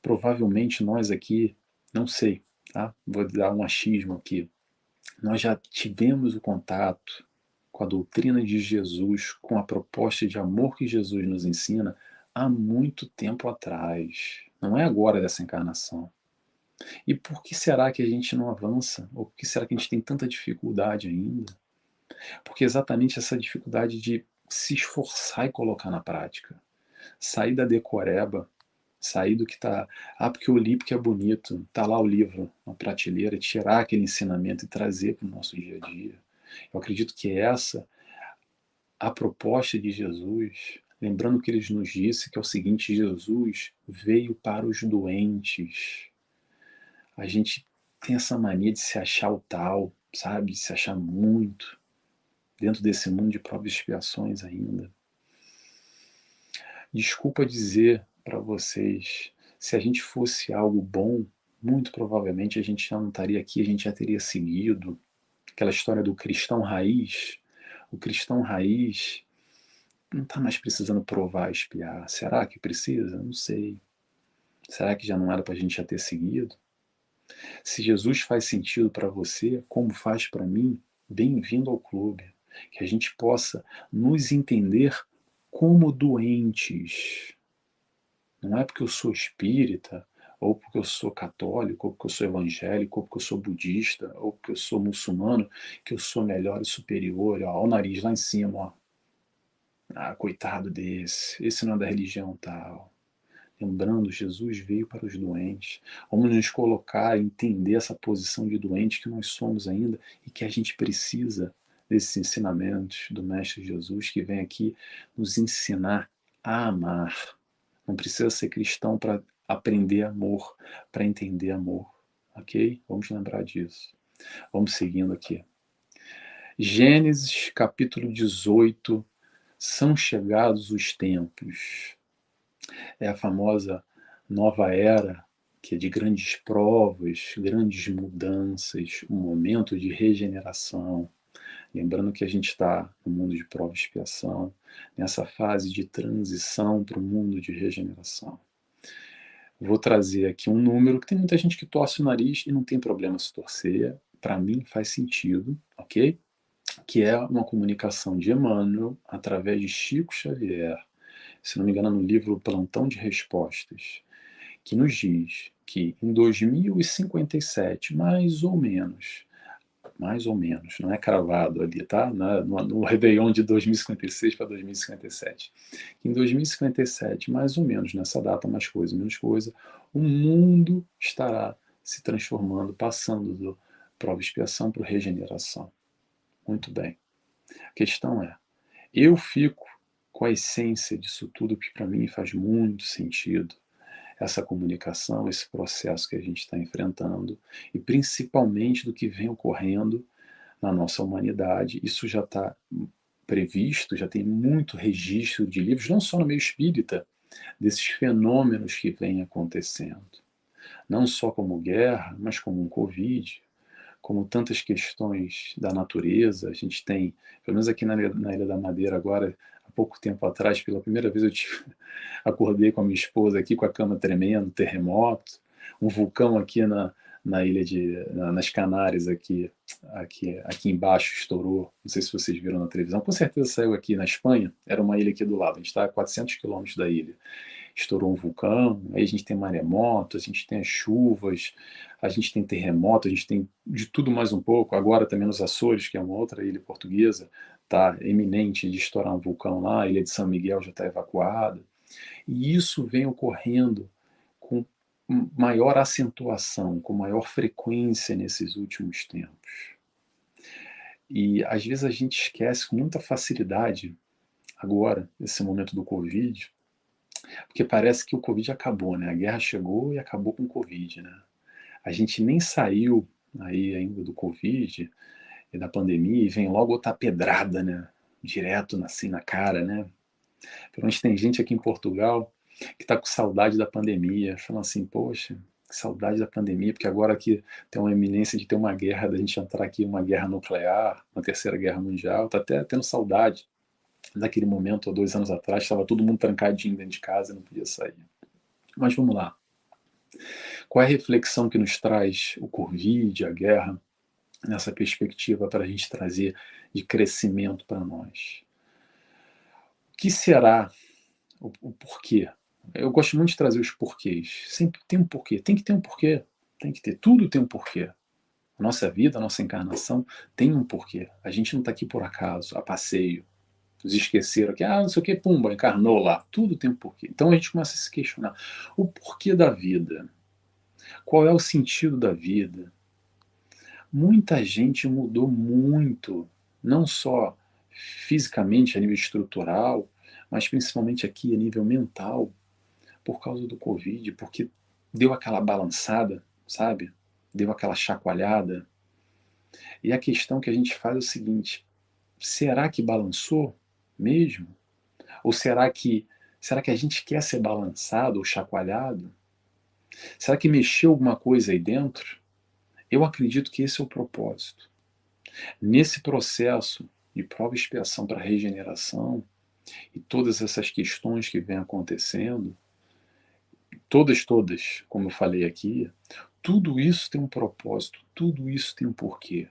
Provavelmente nós aqui, não sei, Tá? Vou dar um achismo aqui. Nós já tivemos o contato com a doutrina de Jesus, com a proposta de amor que Jesus nos ensina há muito tempo atrás. Não é agora dessa encarnação. E por que será que a gente não avança? Ou por que será que a gente tem tanta dificuldade ainda? Porque exatamente essa dificuldade de se esforçar e colocar na prática. Sair da decoreba, sair do que está. Ah, porque eu li porque é bonito. Está lá o livro na prateleira, tirar aquele ensinamento e trazer para o nosso dia a dia. Eu acredito que essa a proposta de Jesus, lembrando que ele nos disse que é o seguinte: Jesus veio para os doentes. A gente tem essa mania de se achar o tal, sabe? De se achar muito dentro desse mundo de provas e expiações ainda. Desculpa dizer para vocês. Se a gente fosse algo bom, muito provavelmente a gente já não estaria aqui, a gente já teria seguido. Aquela história do cristão raiz. O cristão raiz não está mais precisando provar, espiar. Será que precisa? Não sei. Será que já não era para a gente já ter seguido? Se Jesus faz sentido para você, como faz para mim, bem-vindo ao clube. Que a gente possa nos entender como doentes não é porque eu sou espírita, ou porque eu sou católico, ou porque eu sou evangélico, ou porque eu sou budista, ou porque eu sou muçulmano, que eu sou melhor e superior. Ó, o nariz lá em cima, ó. Ah, coitado desse. Esse não é da religião tal. Lembrando, Jesus veio para os doentes. Vamos nos colocar, entender essa posição de doente que nós somos ainda e que a gente precisa desses ensinamentos do Mestre Jesus que vem aqui nos ensinar a amar não precisa ser cristão para aprender amor, para entender amor. Ok? Vamos lembrar disso. Vamos seguindo aqui. Gênesis capítulo 18. São chegados os tempos. É a famosa nova era, que é de grandes provas, grandes mudanças, um momento de regeneração, Lembrando que a gente está no mundo de prova e expiação, nessa fase de transição para o mundo de regeneração. Vou trazer aqui um número que tem muita gente que torce o nariz e não tem problema se torcer. Para mim faz sentido, ok? Que é uma comunicação de Emmanuel através de Chico Xavier, se não me engano, no livro Plantão de Respostas, que nos diz que em 2057, mais ou menos, mais ou menos, não é cravado ali, tá? No, no Réveillon de 2056 para 2057. Em 2057, mais ou menos, nessa data, mais coisa, menos coisa, o mundo estará se transformando, passando do prova expiação para regeneração. Muito bem. A questão é, eu fico com a essência disso tudo, que para mim faz muito sentido, essa comunicação, esse processo que a gente está enfrentando e principalmente do que vem ocorrendo na nossa humanidade. Isso já está previsto, já tem muito registro de livros, não só no meio espírita, desses fenômenos que vêm acontecendo. Não só como guerra, mas como um Covid, como tantas questões da natureza. A gente tem, pelo menos aqui na, na Ilha da Madeira agora, pouco tempo atrás, pela primeira vez, eu tive, acordei com a minha esposa aqui com a cama tremendo, terremoto, um vulcão aqui na, na ilha de na, nas Canárias aqui, aqui aqui embaixo estourou. Não sei se vocês viram na televisão. Com certeza saiu aqui na Espanha. Era uma ilha aqui do lado. A gente está a 400 quilômetros da ilha. Estourou um vulcão. Aí a gente tem maremoto, a gente tem as chuvas, a gente tem terremoto, a gente tem de tudo mais um pouco. Agora também nos Açores, que é uma outra ilha portuguesa, está eminente de estourar um vulcão lá, a ilha de São Miguel já está evacuada. E isso vem ocorrendo com maior acentuação, com maior frequência nesses últimos tempos. E às vezes a gente esquece com muita facilidade, agora, nesse momento do Covid, porque parece que o Covid acabou, né? A guerra chegou e acabou com o Covid, né? A gente nem saiu aí ainda do Covid, da pandemia e vem logo outra pedrada, né? Direto assim na cara, né? Pelo menos tem gente aqui em Portugal que está com saudade da pandemia, falando assim, poxa, que saudade da pandemia, porque agora aqui tem uma eminência de ter uma guerra, da gente entrar aqui uma guerra nuclear, uma terceira guerra mundial, tá até tendo saudade daquele momento, há dois anos atrás, estava todo mundo trancadinho dentro de casa não podia sair. Mas vamos lá. Qual é a reflexão que nos traz o Covid, a guerra? Nessa perspectiva para a gente trazer de crescimento para nós. O que será o, o, porquê? Eu gosto muito de trazer os porquês. Sempre tem um porquê. Tem que ter um porquê. Tem que ter. Tudo tem um porquê. A nossa vida, a nossa encarnação tem um porquê. A gente não está aqui por acaso, a passeio. Nos esqueceram que, ah, não sei o que, pumba, encarnou lá. Tudo tem um porquê. Então a gente começa a se questionar. O porquê da vida? Qual é o sentido da vida? Muita gente mudou muito, não só fisicamente, a nível estrutural, mas principalmente aqui a nível mental, por causa do Covid, porque deu aquela balançada, sabe? Deu aquela chacoalhada. E a questão que a gente faz é o seguinte: será que balançou mesmo? Ou será que será que a gente quer ser balançado ou chacoalhado? Será que mexeu alguma coisa aí dentro? Eu acredito que esse é o propósito. Nesse processo de prova e expiação para regeneração e todas essas questões que vêm acontecendo, todas, todas, como eu falei aqui, tudo isso tem um propósito, tudo isso tem um porquê,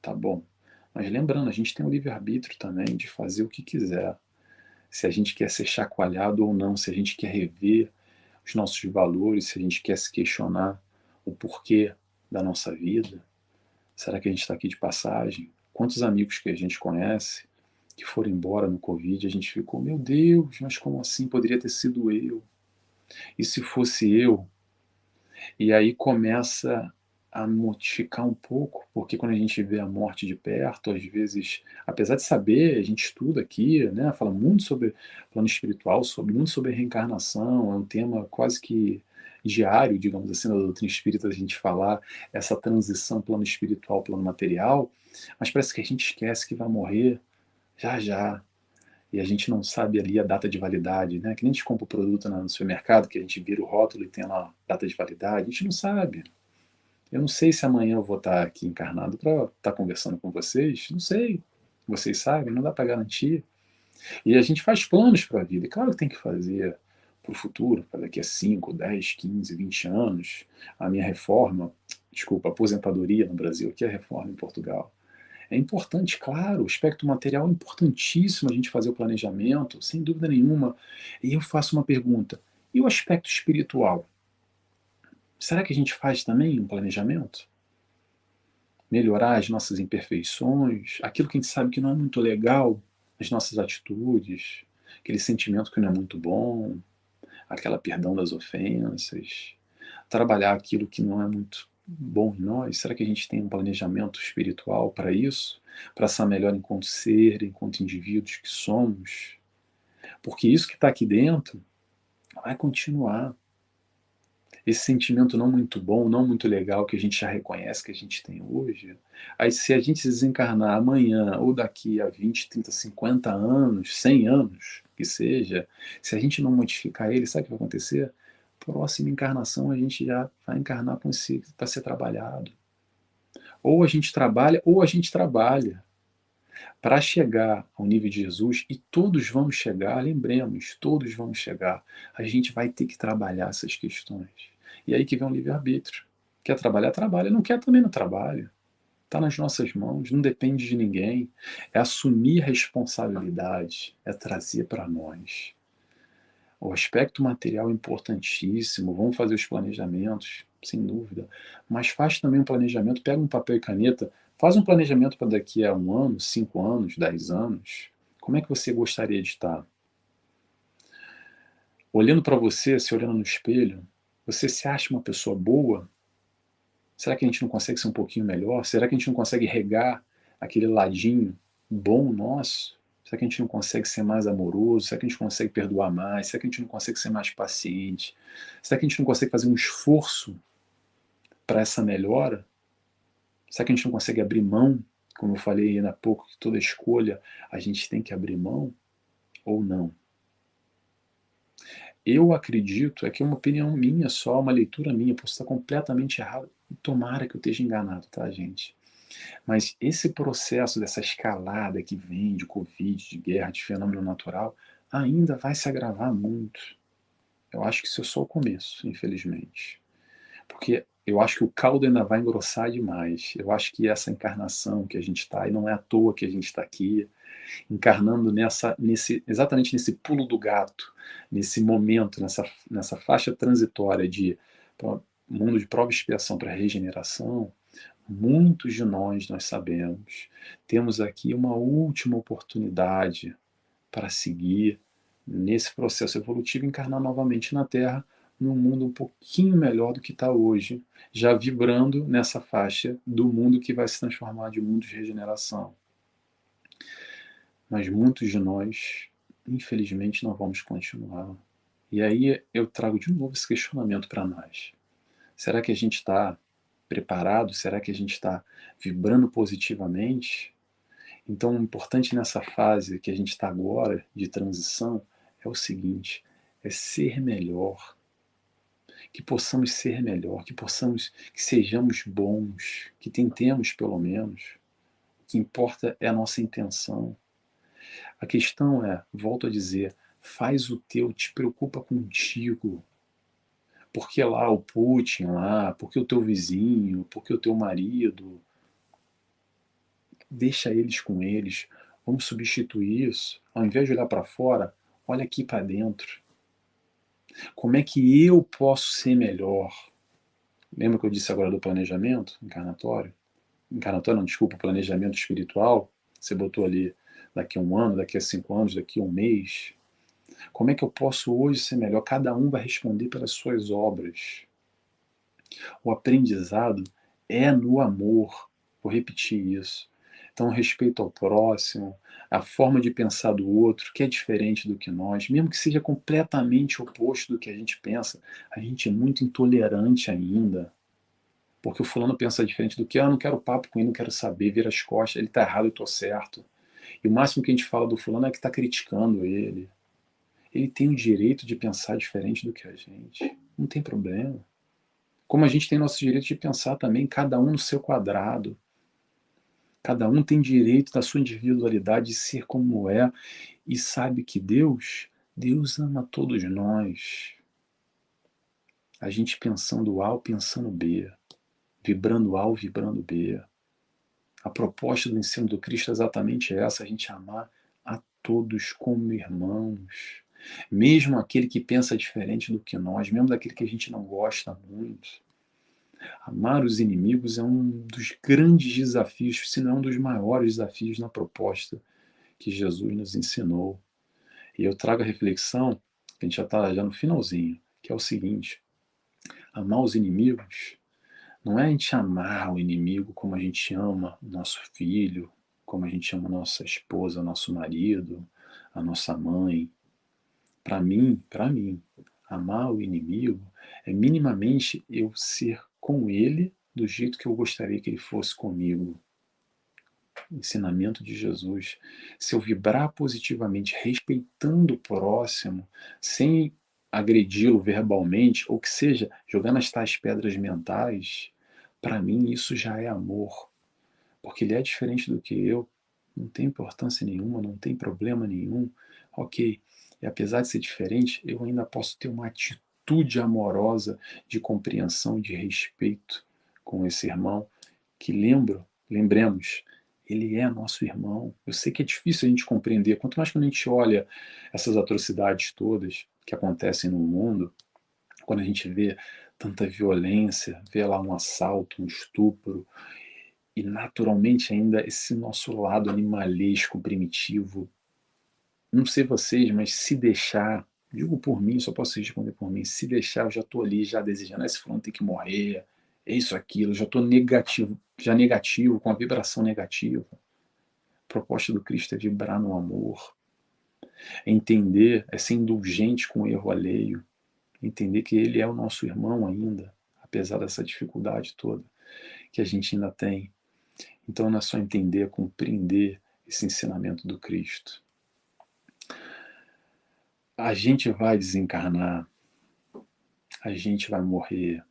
tá bom? Mas lembrando, a gente tem o livre-arbítrio também de fazer o que quiser. Se a gente quer ser chacoalhado ou não, se a gente quer rever os nossos valores, se a gente quer se questionar o porquê da nossa vida? Será que a gente está aqui de passagem? Quantos amigos que a gente conhece que foram embora no Covid, a gente ficou, meu Deus, mas como assim? Poderia ter sido eu. E se fosse eu? E aí começa a modificar um pouco, porque quando a gente vê a morte de perto, às vezes, apesar de saber, a gente estuda aqui, né, fala muito sobre plano espiritual, sobre muito sobre reencarnação, é um tema quase que diário, digamos assim, da doutrina espírita, a gente falar essa transição plano espiritual, plano material, mas parece que a gente esquece que vai morrer já já. E a gente não sabe ali a data de validade, né? Que nem a gente compra o produto no supermercado, que a gente vira o rótulo e tem lá data de validade, a gente não sabe. Eu não sei se amanhã eu vou estar aqui encarnado para estar conversando com vocês, não sei. Vocês sabem, não dá para garantir. E a gente faz planos para a vida, claro que tem que fazer para o futuro, para daqui a 5, 10, 15, 20 anos, a minha reforma, desculpa, aposentadoria no Brasil, aqui é reforma em Portugal. É importante, claro, o aspecto material é importantíssimo a gente fazer o planejamento, sem dúvida nenhuma. E eu faço uma pergunta: e o aspecto espiritual? Será que a gente faz também um planejamento? Melhorar as nossas imperfeições, aquilo que a gente sabe que não é muito legal, as nossas atitudes, aquele sentimento que não é muito bom, aquela perdão das ofensas, trabalhar aquilo que não é muito bom em nós? Será que a gente tem um planejamento espiritual para isso? Para essa melhor enquanto ser, enquanto indivíduos que somos? Porque isso que está aqui dentro vai continuar. Esse sentimento não muito bom, não muito legal, que a gente já reconhece que a gente tem hoje, aí se a gente desencarnar amanhã, ou daqui a 20, 30, 50 anos, 100 anos, que seja, se a gente não modificar ele, sabe o que vai acontecer? Próxima encarnação a gente já vai encarnar com esse para ser trabalhado. Ou a gente trabalha, ou a gente trabalha. Para chegar ao nível de Jesus, e todos vamos chegar, lembremos, todos vamos chegar, a gente vai ter que trabalhar essas questões. E aí que vem o livre-arbítrio. Quer trabalhar, trabalha. Não quer, também não trabalha. Está nas nossas mãos, não depende de ninguém. É assumir responsabilidade, é trazer para nós. O aspecto material é importantíssimo, vamos fazer os planejamentos, sem dúvida. Mas faz também um planejamento, pega um papel e caneta, faz um planejamento para daqui a um ano, cinco anos, dez anos. Como é que você gostaria de estar? Olhando para você, se olhando no espelho, você se acha uma pessoa boa? Será que a gente não consegue ser um pouquinho melhor? Será que a gente não consegue regar aquele ladinho bom nosso? Será que a gente não consegue ser mais amoroso? Será que a gente consegue perdoar mais? Será que a gente não consegue ser mais paciente? Será que a gente não consegue fazer um esforço para essa melhora? Será que a gente não consegue abrir mão? Como eu falei há pouco, que toda escolha a gente tem que abrir mão ou não? Eu acredito, é que é uma opinião minha só, uma leitura minha, posso estar completamente errado. Tomara que eu esteja enganado, tá, gente? Mas esse processo dessa escalada que vem de Covid, de guerra, de fenômeno natural, ainda vai se agravar muito. Eu acho que isso é só o começo, infelizmente. Porque eu acho que o caldo ainda vai engrossar demais. Eu acho que essa encarnação que a gente está, e não é à toa que a gente está aqui, encarnando nessa, nesse, exatamente nesse pulo do gato, nesse momento, nessa, nessa faixa transitória de mundo de prova e expiação para regeneração, muitos de nós, nós sabemos, temos aqui uma última oportunidade para seguir nesse processo evolutivo encarnar novamente na Terra num mundo um pouquinho melhor do que está hoje, já vibrando nessa faixa do mundo que vai se transformar de mundo de regeneração mas muitos de nós, infelizmente, não vamos continuar. E aí eu trago de novo esse questionamento para nós. Será que a gente está preparado? Será que a gente está vibrando positivamente? Então, o importante nessa fase que a gente está agora, de transição, é o seguinte: é ser melhor. Que possamos ser melhor, que possamos, que sejamos bons, que tentemos pelo menos. O que importa é a nossa intenção. A questão é, volto a dizer, faz o teu, te preocupa contigo. Porque lá o Putin, lá, porque o teu vizinho, porque o teu marido. Deixa eles com eles. Vamos substituir isso. Ao invés de olhar para fora, olha aqui para dentro. Como é que eu posso ser melhor? Lembra que eu disse agora do planejamento encarnatório? Encarnatório, não, desculpa, planejamento espiritual. Você botou ali daqui a um ano, daqui a cinco anos, daqui a um mês? Como é que eu posso hoje ser melhor? Cada um vai responder pelas suas obras. O aprendizado é no amor. Vou repetir isso. Então, respeito ao próximo, a forma de pensar do outro, que é diferente do que nós, mesmo que seja completamente oposto do que a gente pensa, a gente é muito intolerante ainda. Porque o fulano pensa diferente do que, ah, eu não quero papo com ele, não quero saber, vira as costas, ele está errado, eu estou certo. E o máximo que a gente fala do fulano é que está criticando ele. Ele tem o direito de pensar diferente do que a gente. Não tem problema. Como a gente tem nosso direito de pensar também, cada um no seu quadrado. Cada um tem direito da sua individualidade de ser como é e sabe que Deus Deus ama todos nós. A gente pensando A, pensando B, vibrando A, vibrando B. A proposta do ensino do Cristo é exatamente essa: a gente amar a todos como irmãos. Mesmo aquele que pensa diferente do que nós, mesmo daquele que a gente não gosta muito. Amar os inimigos é um dos grandes desafios, se não um dos maiores desafios na proposta que Jesus nos ensinou. E eu trago a reflexão, a gente já está já no finalzinho, que é o seguinte: amar os inimigos não é a gente amar o inimigo como a gente ama o nosso filho, como a gente ama a nossa esposa, nosso marido, a nossa mãe. Para mim, para mim, amar o inimigo é minimamente eu ser com ele do jeito que eu gostaria que ele fosse comigo ensinamento de Jesus, se eu vibrar positivamente, respeitando o próximo, sem agredi-lo verbalmente, ou que seja, jogando as tais pedras mentais, para mim isso já é amor. Porque ele é diferente do que eu, não tem importância nenhuma, não tem problema nenhum. Ok, e apesar de ser diferente, eu ainda posso ter uma atitude amorosa de compreensão, de respeito com esse irmão, que lembro, lembremos, ele é nosso irmão. Eu sei que é difícil a gente compreender, quanto mais quando a gente olha essas atrocidades todas que acontecem no mundo, quando a gente vê tanta violência, vê lá um assalto, um estupro, e naturalmente ainda esse nosso lado animalesco, primitivo. Não sei vocês, mas se deixar, digo por mim, só posso responder por mim, se deixar, eu já estou ali, já desejando, esse fulano tem que morrer, é isso, aquilo, já estou negativo, já negativo, com a vibração negativa. A proposta do Cristo é vibrar no amor, é entender, é ser indulgente com o erro alheio, entender que ele é o nosso irmão ainda, apesar dessa dificuldade toda que a gente ainda tem. Então não é só entender, compreender esse ensinamento do Cristo. A gente vai desencarnar, a gente vai morrer,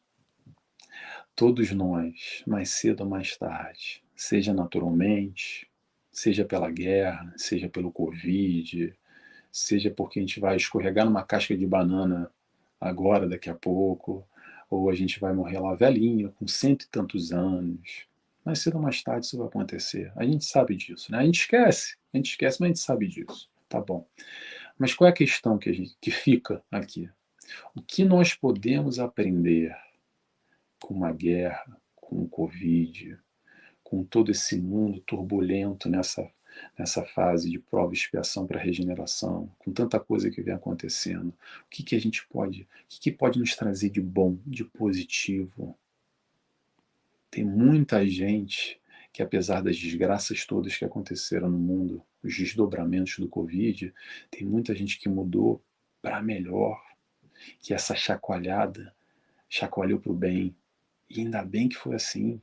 todos nós, mais cedo ou mais tarde, seja naturalmente, seja pela guerra, seja pelo Covid, seja porque a gente vai escorregar numa casca de banana agora, daqui a pouco, ou a gente vai morrer lá velhinho, com cento e tantos anos. Mais cedo ou mais tarde isso vai acontecer. A gente sabe disso, né? A gente esquece, a gente esquece, mas a gente sabe disso. Tá bom. Mas qual é a questão que, a gente, que fica aqui? O que nós podemos aprender com uma guerra, com o Covid, com todo esse mundo turbulento nessa, nessa fase de prova e expiação para regeneração, com tanta coisa que vem acontecendo, o que, que a gente pode, o que, que pode nos trazer de bom, de positivo? Tem muita gente que, apesar das desgraças todas que aconteceram no mundo, os desdobramentos do Covid, tem muita gente que mudou para melhor, que essa chacoalhada chacoalhou para o bem, e ainda bem que foi assim.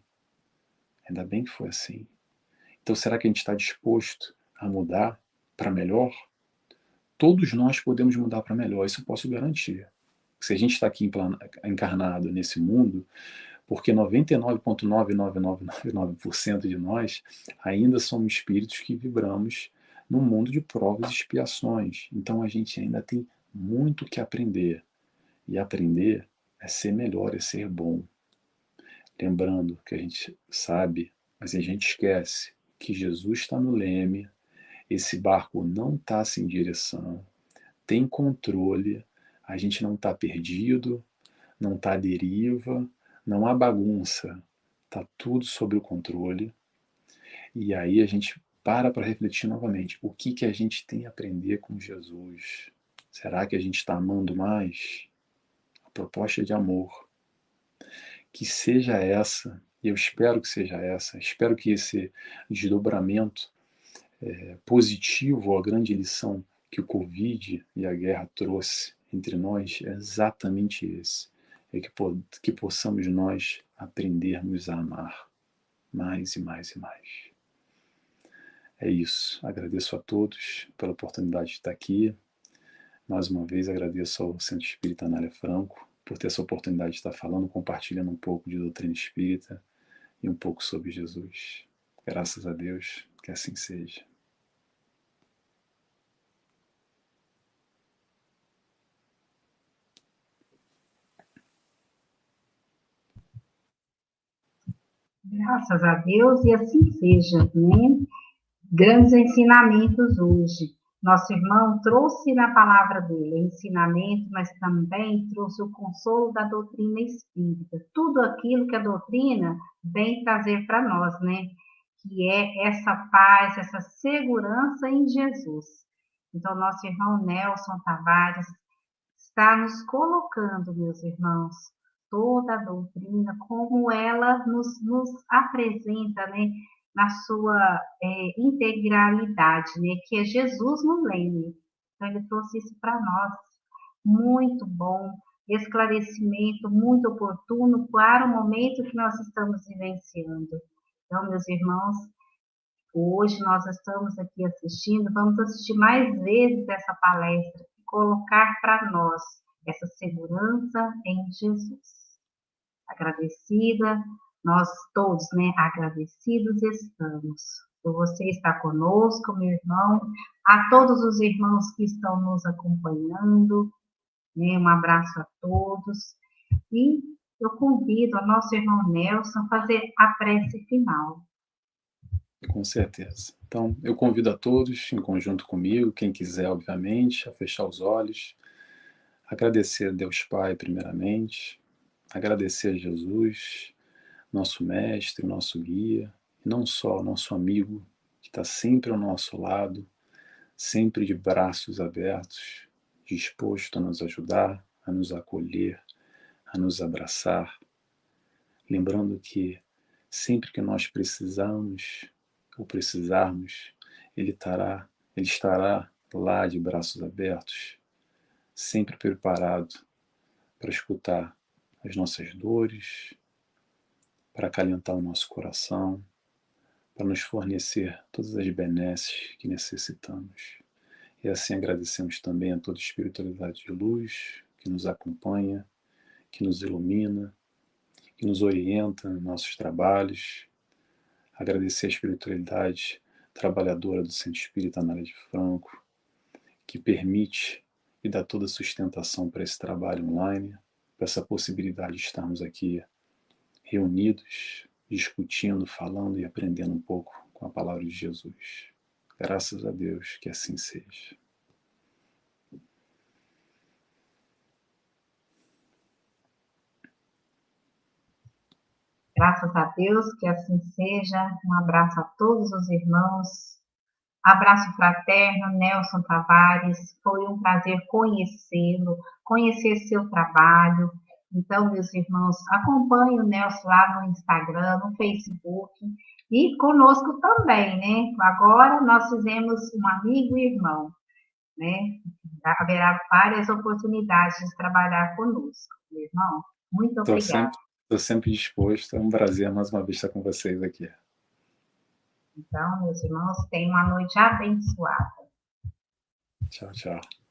Ainda bem que foi assim. Então, será que a gente está disposto a mudar para melhor? Todos nós podemos mudar para melhor, isso eu posso garantir. Se a gente está aqui encarnado nesse mundo, porque 99,9999% de nós ainda somos espíritos que vibramos num mundo de provas e expiações. Então a gente ainda tem muito que aprender. E aprender é ser melhor, é ser bom. Lembrando que a gente sabe, mas a gente esquece que Jesus está no leme, esse barco não está sem direção, tem controle, a gente não está perdido, não está deriva, não há bagunça, está tudo sob o controle. E aí a gente para para refletir novamente: o que, que a gente tem a aprender com Jesus? Será que a gente está amando mais? A proposta é de amor que seja essa, e eu espero que seja essa, espero que esse desdobramento é, positivo, a grande lição que o Covid e a guerra trouxe entre nós é exatamente esse, é que, que possamos nós aprendermos a amar mais e mais e mais. É isso. Agradeço a todos pela oportunidade de estar aqui. Mais uma vez agradeço ao Centro Espírita Anália Franco por ter essa oportunidade de estar falando, compartilhando um pouco de doutrina espírita e um pouco sobre Jesus. Graças a Deus que assim seja. Graças a Deus e assim seja, né? Grandes ensinamentos hoje. Nosso irmão trouxe na palavra dele ensinamento, mas também trouxe o consolo da doutrina espírita. Tudo aquilo que a doutrina vem trazer para nós, né? Que é essa paz, essa segurança em Jesus. Então, nosso irmão Nelson Tavares está nos colocando, meus irmãos, toda a doutrina, como ela nos, nos apresenta, né? Na sua é, integralidade, né? Que é Jesus no leme. Então, ele trouxe isso para nós. Muito bom, esclarecimento muito oportuno para o momento que nós estamos vivenciando. Então, meus irmãos, hoje nós estamos aqui assistindo, vamos assistir mais vezes essa palestra e colocar para nós essa segurança em Jesus. Agradecida nós todos, né, agradecidos estamos por você estar conosco, meu irmão, a todos os irmãos que estão nos acompanhando, né, um abraço a todos. E eu convido o nosso irmão Nelson a fazer a prece final. Com certeza. Então, eu convido a todos, em conjunto comigo, quem quiser, obviamente, a fechar os olhos, agradecer a Deus Pai, primeiramente, agradecer a Jesus, nosso mestre, nosso guia, e não só nosso amigo, que está sempre ao nosso lado, sempre de braços abertos, disposto a nos ajudar, a nos acolher, a nos abraçar. Lembrando que sempre que nós precisamos ou precisarmos, ele estará, ele estará lá de braços abertos, sempre preparado para escutar as nossas dores, para acalentar o nosso coração, para nos fornecer todas as benesses que necessitamos. E assim agradecemos também a toda a espiritualidade de luz que nos acompanha, que nos ilumina, que nos orienta nos nossos trabalhos. Agradecer a espiritualidade trabalhadora do Centro Espírita Análise de Franco, que permite e dá toda a sustentação para esse trabalho online, para essa possibilidade de estarmos aqui reunidos, discutindo, falando e aprendendo um pouco com a palavra de Jesus. Graças a Deus que assim seja. Graças a Deus que assim seja. Um abraço a todos os irmãos. Abraço fraterno, Nelson Tavares. Foi um prazer conhecê-lo, conhecer seu trabalho, então, meus irmãos, acompanhem o Nelson lá no Instagram, no Facebook e conosco também, né? Agora nós fizemos um amigo e irmão, né? Haverá várias oportunidades de trabalhar conosco, meu irmão. Muito obrigada. Estou sempre, sempre disposto, é um prazer mais uma vez estar com vocês aqui. Então, meus irmãos, tenham uma noite abençoada. Tchau, tchau.